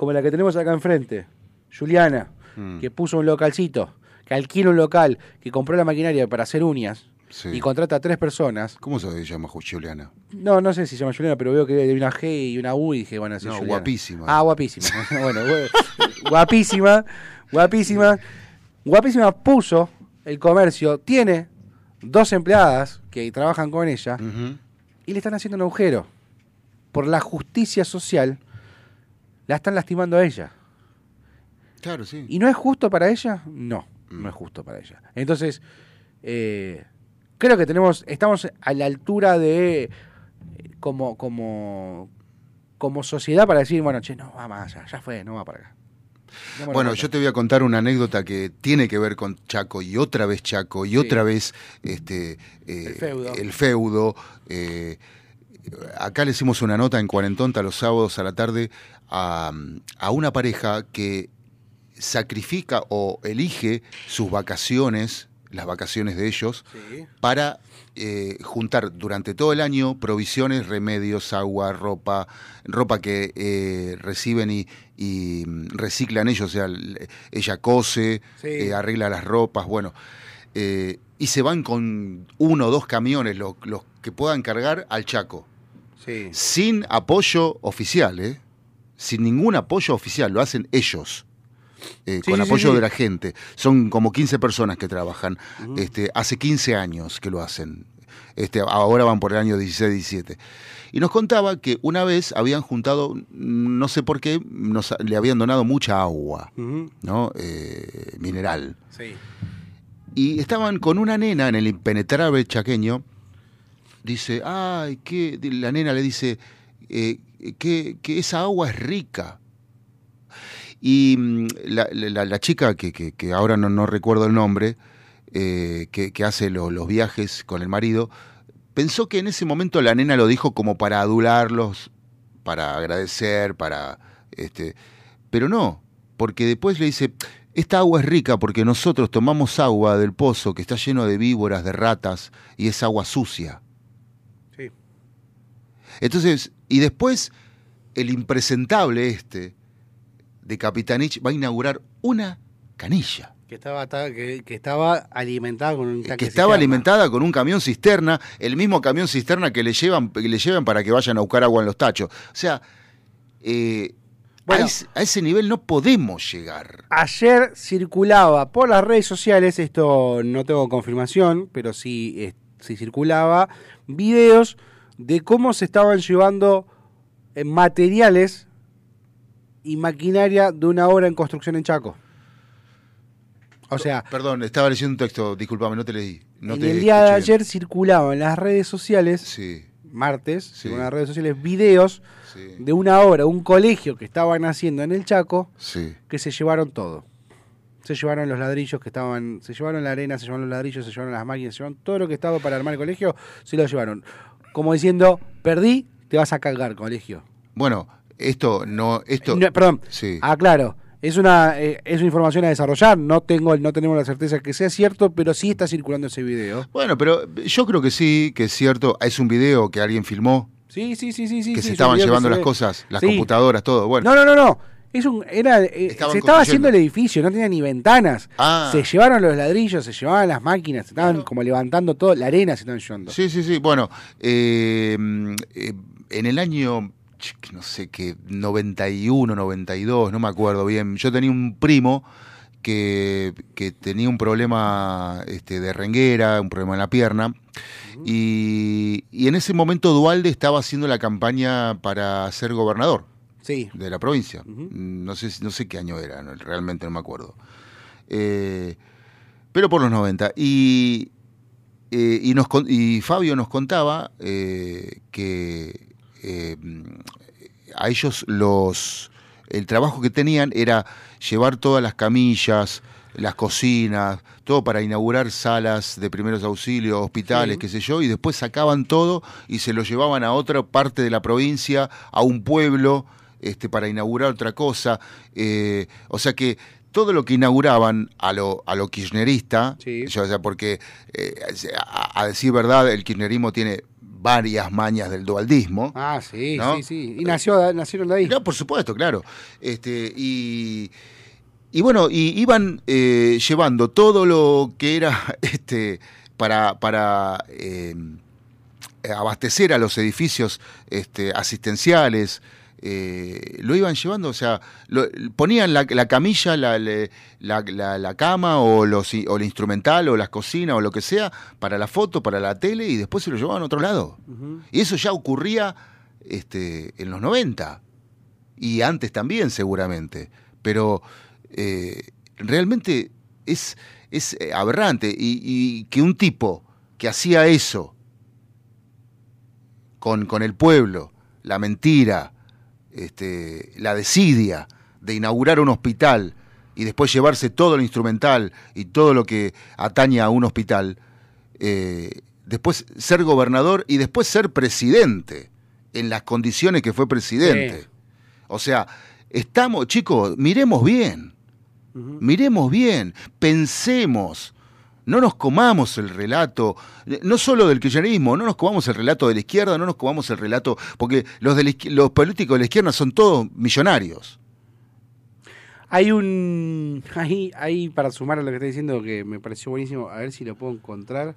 como la que tenemos acá enfrente, Juliana, Mm, que puso un localcito, que alquila un local, que compró la maquinaria para hacer uñas sí. y contrata a tres personas. ¿Cómo se llama Juliana? No, no sé si se llama Juliana, pero veo que hay una G y una U y dije, bueno, sí, No, Juliana. guapísima. Ah, guapísima. bueno, gu- guapísima, guapísima. Guapísima puso el comercio, tiene dos empleadas que trabajan con ella y le están haciendo un agujero. Por la justicia social, la están lastimando a ella. Claro, sí. ¿Y no es justo para ella? No, Mm. no es justo para ella. Entonces, eh, creo que tenemos, estamos a la altura de eh, como, como, como sociedad para decir, bueno, che, no va más allá, ya fue, no va para acá. Bueno, yo te voy a contar una anécdota que tiene que ver con Chaco y otra vez Chaco y Sí. otra vez este, eh, El feudo. el feudo. Acá le hicimos una nota en Cuarentonta los sábados a la tarde a, a una pareja que sacrifica o elige sus vacaciones, las vacaciones de ellos, Sí. para eh, juntar durante todo el año provisiones, remedios, agua, ropa, ropa que eh, reciben y, y, reciclan ellos, o sea, ella cose, Sí. eh, arregla las ropas, bueno, eh, y se van con uno o dos camiones, los, los que puedan cargar al Chaco, Sí. sin apoyo oficial, ¿eh? sin ningún apoyo oficial, lo hacen ellos. eh, Sí, con sí, apoyo sí. de la gente. Son como 15 personas que trabajan. este, hace 15 años que lo hacen. Este, ahora van por el año 16-17. Y nos contaba que una vez habían juntado, no sé por qué, nos, le habían donado mucha agua. ¿no? Eh, mineral. Sí. Y estaban con una nena en el impenetrable chaqueño. Dice, ay, que la nena le dice eh, que, que esa agua es rica. Y mm, la, la- chica, que, que- ahora no, recuerdo el nombre, eh, que, hace lo- los viajes con el marido, pensó que en ese momento la nena lo dijo como para adularlos, para agradecer, para... Este, pero no, porque después le dice, esta agua es rica porque nosotros tomamos agua del pozo que está lleno de víboras, de ratas, y es agua sucia. Entonces, y después el impresentable este de Capitanich va a inaugurar una canilla. Que estaba, ta- que, que estaba alimentada con un que estaba cisterna. alimentada con un camión cisterna, el mismo camión cisterna que le llevan, que le llevan para que vayan a buscar agua en los tachos. O sea, eh, Bueno. a, ese, a ese nivel no podemos llegar. Ayer circulaba por las redes sociales, esto no tengo confirmación, pero sí, eh, sí circulaba, videos de cómo se estaban llevando eh, materiales y maquinaria de una obra en construcción en Chaco. O sea, Perdón, estaba leyendo un texto, disculpame, no te leí. No en te el día de escuché bien. ayer circulaba en las redes sociales, Sí, martes, Sí. en las redes sociales, videos sí, de una obra, un colegio que estaban haciendo en el Chaco, sí. que se llevaron todo. Se llevaron los ladrillos que estaban, se llevaron la arena, se llevaron los ladrillos, se llevaron las máquinas, se llevaron todo lo que estaba para armar el colegio, se lo llevaron. Como diciendo, perdí, te vas a cargar, colegio. Bueno, esto no, esto. No, perdón, Sí. aclaro, es una, eh, es una información a desarrollar, no tengo, no tenemos la certeza que sea cierto, pero sí está circulando ese video. Bueno, pero yo creo que sí, que es cierto. Es un video que alguien filmó, Sí, sí, sí, sí, sí. que sí, se estaban que llevando se las ve. cosas, las Sí. computadoras, todo. Bueno, No, no, no, no. Es un, era, eh, se estaba haciendo el edificio, no tenía ni ventanas. Ah. Se llevaron los ladrillos, se llevaban las máquinas, se estaban como levantando todo, la arena se estaban llevando. Sí, sí, sí. Bueno, eh, eh, en el año, no sé qué, 91, 92, no me acuerdo bien. Yo tenía un primo que, que tenía un problema este, de renguera, un problema en la pierna. Y, y en ese momento Dualde estaba haciendo la campaña para ser gobernador Sí. de la provincia. No, sé, no sé qué año era, no, realmente no me acuerdo. Eh, pero por los 90. Y, eh, y, nos, y Fabio nos contaba eh, que a ellos los el trabajo que tenían era llevar todas las camillas, las cocinas, todo para inaugurar salas de primeros auxilios, hospitales, Sí. qué sé yo, y después sacaban todo y se lo llevaban a otra parte de la provincia, a un pueblo, este, para inaugurar otra cosa. Eh, o sea que todo lo que inauguraban a lo, a lo kirchnerista, Sí. yo, o sea, porque eh, a, a decir verdad, el kirchnerismo tiene varias mañas del dualdismo. Ah, sí, ¿No? sí, sí. Y nació, nacieron de ahí. No, por supuesto, claro. Este, y, y bueno, y iban eh, llevando todo lo que era este, para, para eh, abastecer a los edificios este, asistenciales. Eh, lo iban llevando, o sea, lo- ponían la, la camilla, la, la, cama o, los, o el instrumental o las cocinas o lo que sea para la foto, para la tele y después se lo llevaban a otro lado. Y eso ya ocurría este, en los 90 y antes también seguramente, pero eh, realmente es, es eh, aberrante y, y que un tipo que hacía eso con, con el pueblo, la mentira, este, la desidia de inaugurar un hospital y después llevarse todo el instrumental y todo lo que atañe a un hospital, eh, después ser gobernador y después ser presidente en las condiciones que fue presidente. Sí. O sea, estamos, chicos, miremos bien, miremos bien, pensemos, no nos comamos el relato, eh, no solo del kirchnerismo, no nos comamos el relato de la izquierda, no nos comamos el relato, porque los, los políticos de la izquierda son todos millonarios. Hay un. Ahí, ahí, para sumar a lo que está diciendo, que me pareció buenísimo, a ver si lo puedo encontrar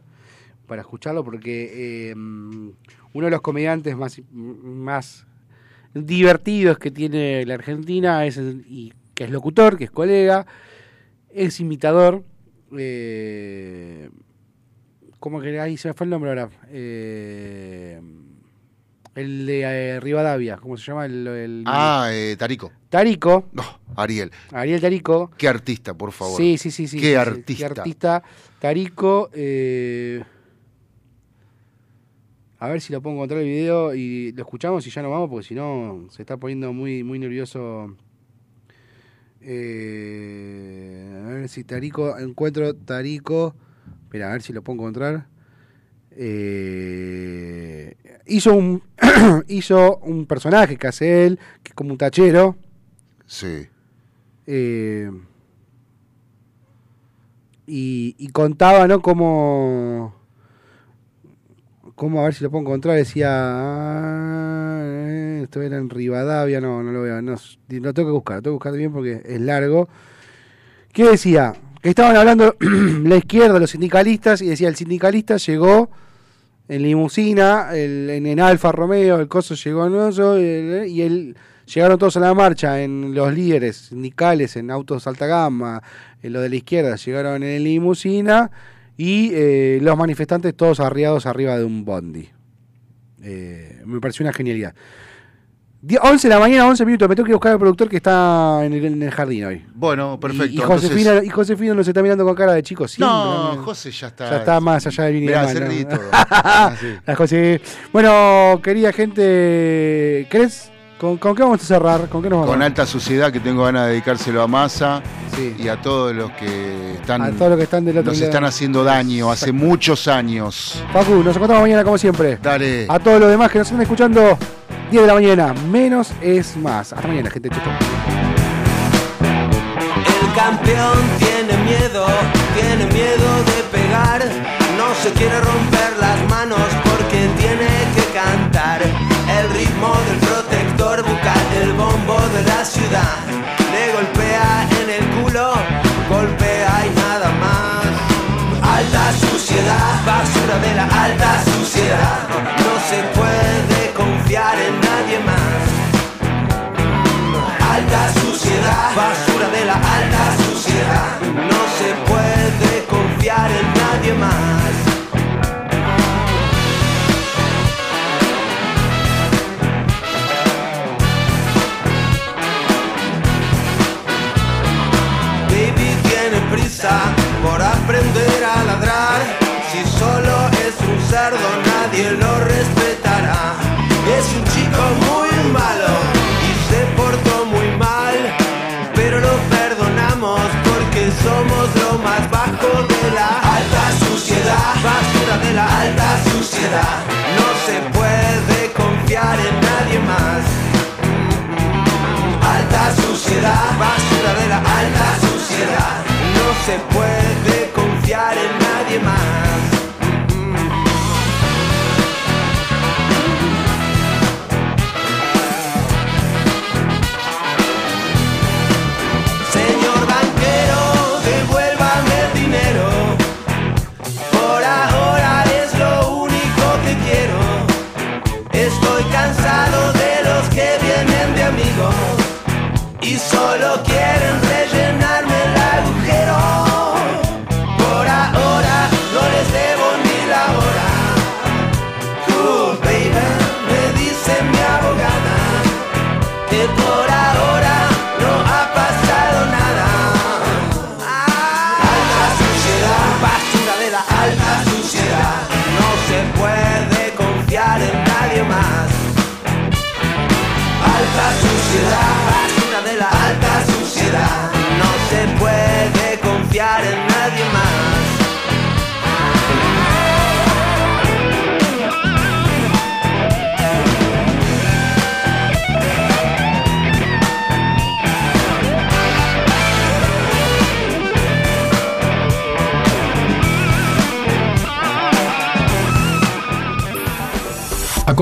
para escucharlo, porque eh, uno de los comediantes más, más divertidos que tiene la Argentina es y que es locutor, que es colega, es imitador. Eh, ¿Cómo que ahí se me fue el nombre ahora? Eh, el de eh, Rivadavia, ¿cómo se llama? El, el- Ah, eh, Tarico. Tarico, No, Ariel. Ariel Tarico. Qué artista, por favor. Sí, sí, sí, sí. Qué sí, sí, artista. Qué artista. Tarico. eh, a ver si lo puedo encontrar el video y lo escuchamos y ya nos vamos, porque si no se está poniendo muy, muy nervioso. Eh, a ver si Tarico. Encuentro Tarico. Espera, a ver si lo puedo encontrar. Eh, hizo un hizo un personaje que hace él, que es como un tachero. Sí. Eh, y, y contaba, ¿no? Como, como, a ver si lo puedo encontrar, decía, ah, esto era en Rivadavia, no, no lo veo, no, lo tengo que buscar, lo tengo que buscar bien porque es largo. ¿Qué decía? Que estaban hablando la izquierda, los sindicalistas, y decía, el sindicalista llegó en limusina, en, Alfa Romeo, el coso llegó en oso, y y llegaron todos a la marcha, en los líderes sindicales, en autos alta gama, en lo de la izquierda, llegaron en limusina y eh, los manifestantes todos arriados arriba de un bondi. Eh, me pareció una genialidad. Die- 11 de la mañana, 11 minutos. Me tengo que buscar al productor que está en el, en el jardín hoy. Bueno, perfecto. Y, y Josefina, entonces- y Josefina nos está mirando con cara de chico. siempre, No, ¿no? José ya está. Ya está más allá del Mirá, mal, ¿no? La José. Bueno, querida gente, ¿querés? ¿Con, con qué vamos a cerrar? ¿Con qué nos vamos? Con alta suciedad que tengo ganas de dedicárselo a Massa Sí. y a todos los que están, A todos los que están del otro nos lado. están haciendo daño hace muchos años. Facu, nos encontramos mañana como siempre. Dale. A todos los demás que nos están escuchando, 10 de la mañana. Menos es más. Hasta mañana, gente. Chau, chau. El campeón tiene miedo, tiene miedo de pegar. No se quiere romper las manos porque tiene que cantar. El ritmo del protector bucal, el bombo de la ciudad. Le golpea en el culo, golpea y nada más. Alta suciedad, basura de la alta suciedad. No se puede confiar en nadie más. Alta suciedad, basura de la alta suciedad. Por aprender a ladrar. Si solo es un cerdo, nadie lo respetará. Es un chico muy malo y se portó muy mal. Pero lo perdonamos porque somos lo más bajo de la alta suciedad. Basura de la alta suciedad. No se puede confiar en nadie más alta suciedad, basura de la alta suciedad. Se puede confiar en nadie más.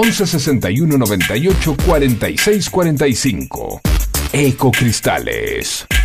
11 61 98 46 45. Ecocristales.